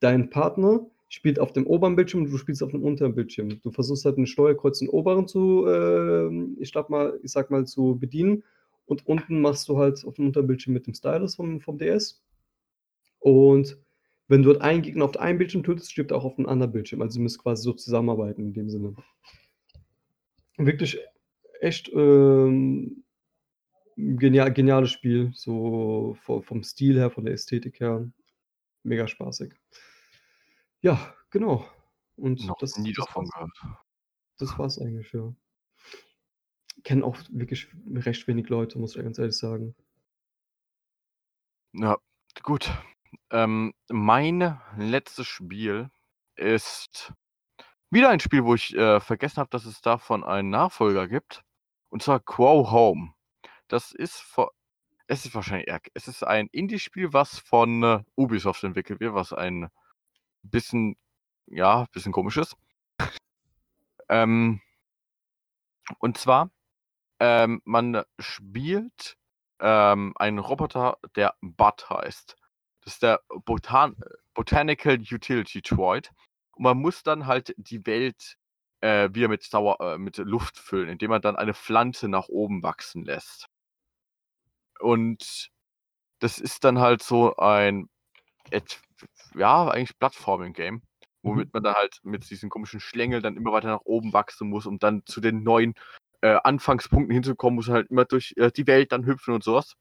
Dein Partner spielt auf dem oberen Bildschirm und du spielst auf dem unteren Bildschirm. Du versuchst halt 'n Steuerkreuz den oberen zu, ähm, ich mal ich sage mal, zu bedienen und unten machst du halt auf dem unteren Bildschirm mit dem Stylus vom vom DS. Und wenn du halt einen Gegner auf einem Bildschirm tötest, stirbt er auch auf 'nem anderen Bildschirm. Also, ihr müsst quasi so zusammenarbeiten in dem Sinne. Wirklich echt, ähm, genial geniales Spiel, so vo vom Stil her, von der Ästhetik her, mega spaßig. Ja, genau. Und Noch das nie das davon war's. gehört. Das war's eigentlich, ja. Kennen auch wirklich recht wenig Leute, muss ich ganz ehrlich sagen. Ja, gut. Ähm, mein letztes Spiel ist wieder ein Spiel, wo ich, äh, vergessen habe, dass es davon einen Nachfolger gibt, und zwar Quo Home. Das ist es ist wahrscheinlich eher, es ist ein Indie-Spiel, was von äh, Ubisoft entwickelt wird, was ein bisschen, ja, bisschen komisch ist. ähm, und zwar, ähm, man spielt ähm, einen Roboter, der Bud heißt. Das ist der Botan Botanical Utility Droid. Und man muss dann halt die Welt äh, wieder mit, Sauer, äh, mit Luft füllen, indem man dann eine Pflanze nach oben wachsen lässt. Und das ist dann halt so ein, ja, eigentlich Plattforming-Game, womit Mhm. man dann halt mit diesen komischen Schlängeln dann immer weiter nach oben wachsen muss, um dann zu den neuen äh, Anfangspunkten hinzukommen, muss man halt immer durch äh, die Welt dann hüpfen und sowas.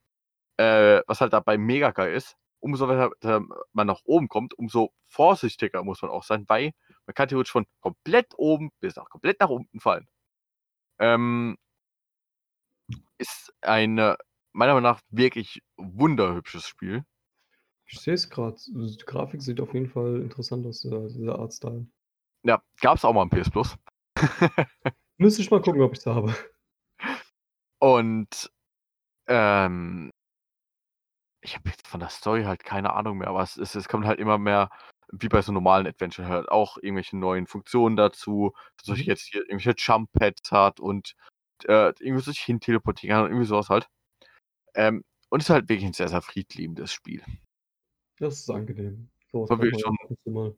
Äh, was halt dabei mega geil ist. Umso weiter man nach oben kommt, umso vorsichtiger muss man auch sein, weil man kann theoretisch von komplett oben bis auch komplett nach unten fallen. Ähm, ist ein äh, meiner Meinung nach wirklich wunderhübsches Spiel. Ich sehe es gerade. Die Grafik sieht auf jeden Fall interessant aus, dieser, dieser Artstyle. Ja, gab es auch mal im PS Plus. Müsste ich mal gucken, ob ich es habe. Und ähm, ich habe jetzt von der Story halt keine Ahnung mehr, aber es, ist, es kommt halt immer mehr, wie bei so normalen Adventure, halt auch irgendwelche neuen Funktionen dazu, dass man Mhm. jetzt hier irgendwelche Jump-Pads hat und äh, irgendwie sich hin teleportieren kann und irgendwie sowas halt. Ähm, und es ist halt wirklich ein sehr, sehr friedliebendes Spiel. Das ist angenehm. War braucht wirklich man schon- mal.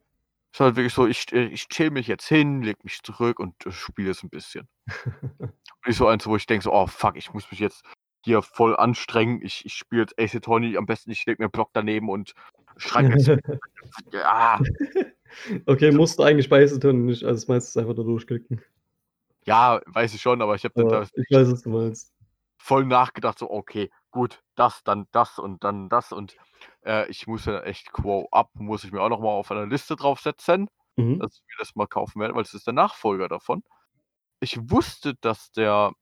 Es ist halt wirklich so, ich, äh, ich chill mich jetzt hin, leg mich zurück und äh, spiele es ein bisschen. Nicht so eins, wo ich denke so, oh fuck, ich muss mich jetzt hier voll anstrengen. Ich, ich spiele jetzt Ace Attorney, am besten ich leg mir einen Block daneben und schreibe jetzt. ah, okay, musst du eigentlich bei Ace Attorney nicht als meistens einfach da durchklicken. ja, weiß ich schon, aber ich habe dann da ich weiß, was du meinst. voll nachgedacht, so, okay, gut, das, dann das und dann das und äh, ich muss ja echt Quo Up, muss ich mir auch nochmal auf einer Liste draufsetzen, Mhm. dass ich mir das mal kaufen werde, weil es ist der Nachfolger davon. Ich wusste, dass der,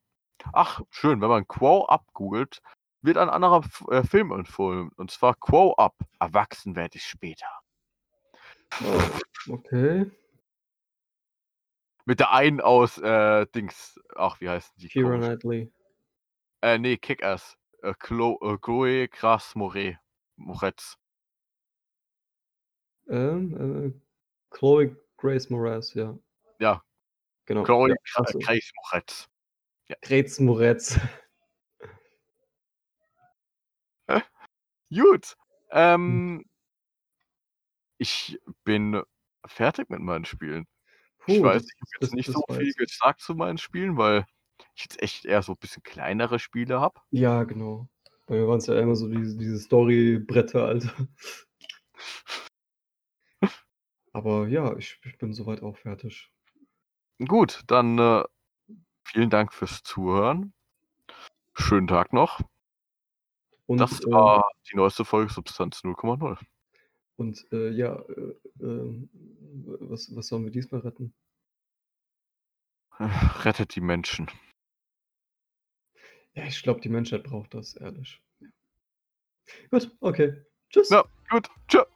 ach, schön, wenn man Quo Up googelt, wird ein anderer äh, Film empfohlen, und zwar Quo Up, erwachsen werde ich später. Oh, okay. Mit der einen aus, äh, Dings, ach, wie heißt die? Komisch? Knightley. Äh, nee, Kick-Ass. Äh, Chlo äh, Chloe Moret. Moretz. Ähm, äh, Chloe Grace Moretz, ja. Ja. Genau. Chloe ja, Gra- also, Grace Moretz. Grace Moretz. Gut. Ähm, ich bin fertig mit meinen Spielen. ich Puh, weiß, das- ich habe das- jetzt nicht das so viel gesagt zu meinen Spielen, weil ich jetzt echt eher so ein bisschen kleinere Spiele habe. Ja, genau. Bei mir waren es ja immer so diese, diese Story-Bretter, Alter. Aber ja, ich, ich bin soweit auch fertig. Gut, dann äh, vielen Dank fürs Zuhören. Schönen Tag noch. Und, das ähm, war die neueste Folge Substanz 0,0. Und äh, ja, äh, ähm, was, was sollen wir diesmal retten? Rettet die Menschen. Ja, ich glaube, die Menschheit braucht das, ehrlich. Ja. Gut, okay. Tschüss. Ja, gut. 0,0.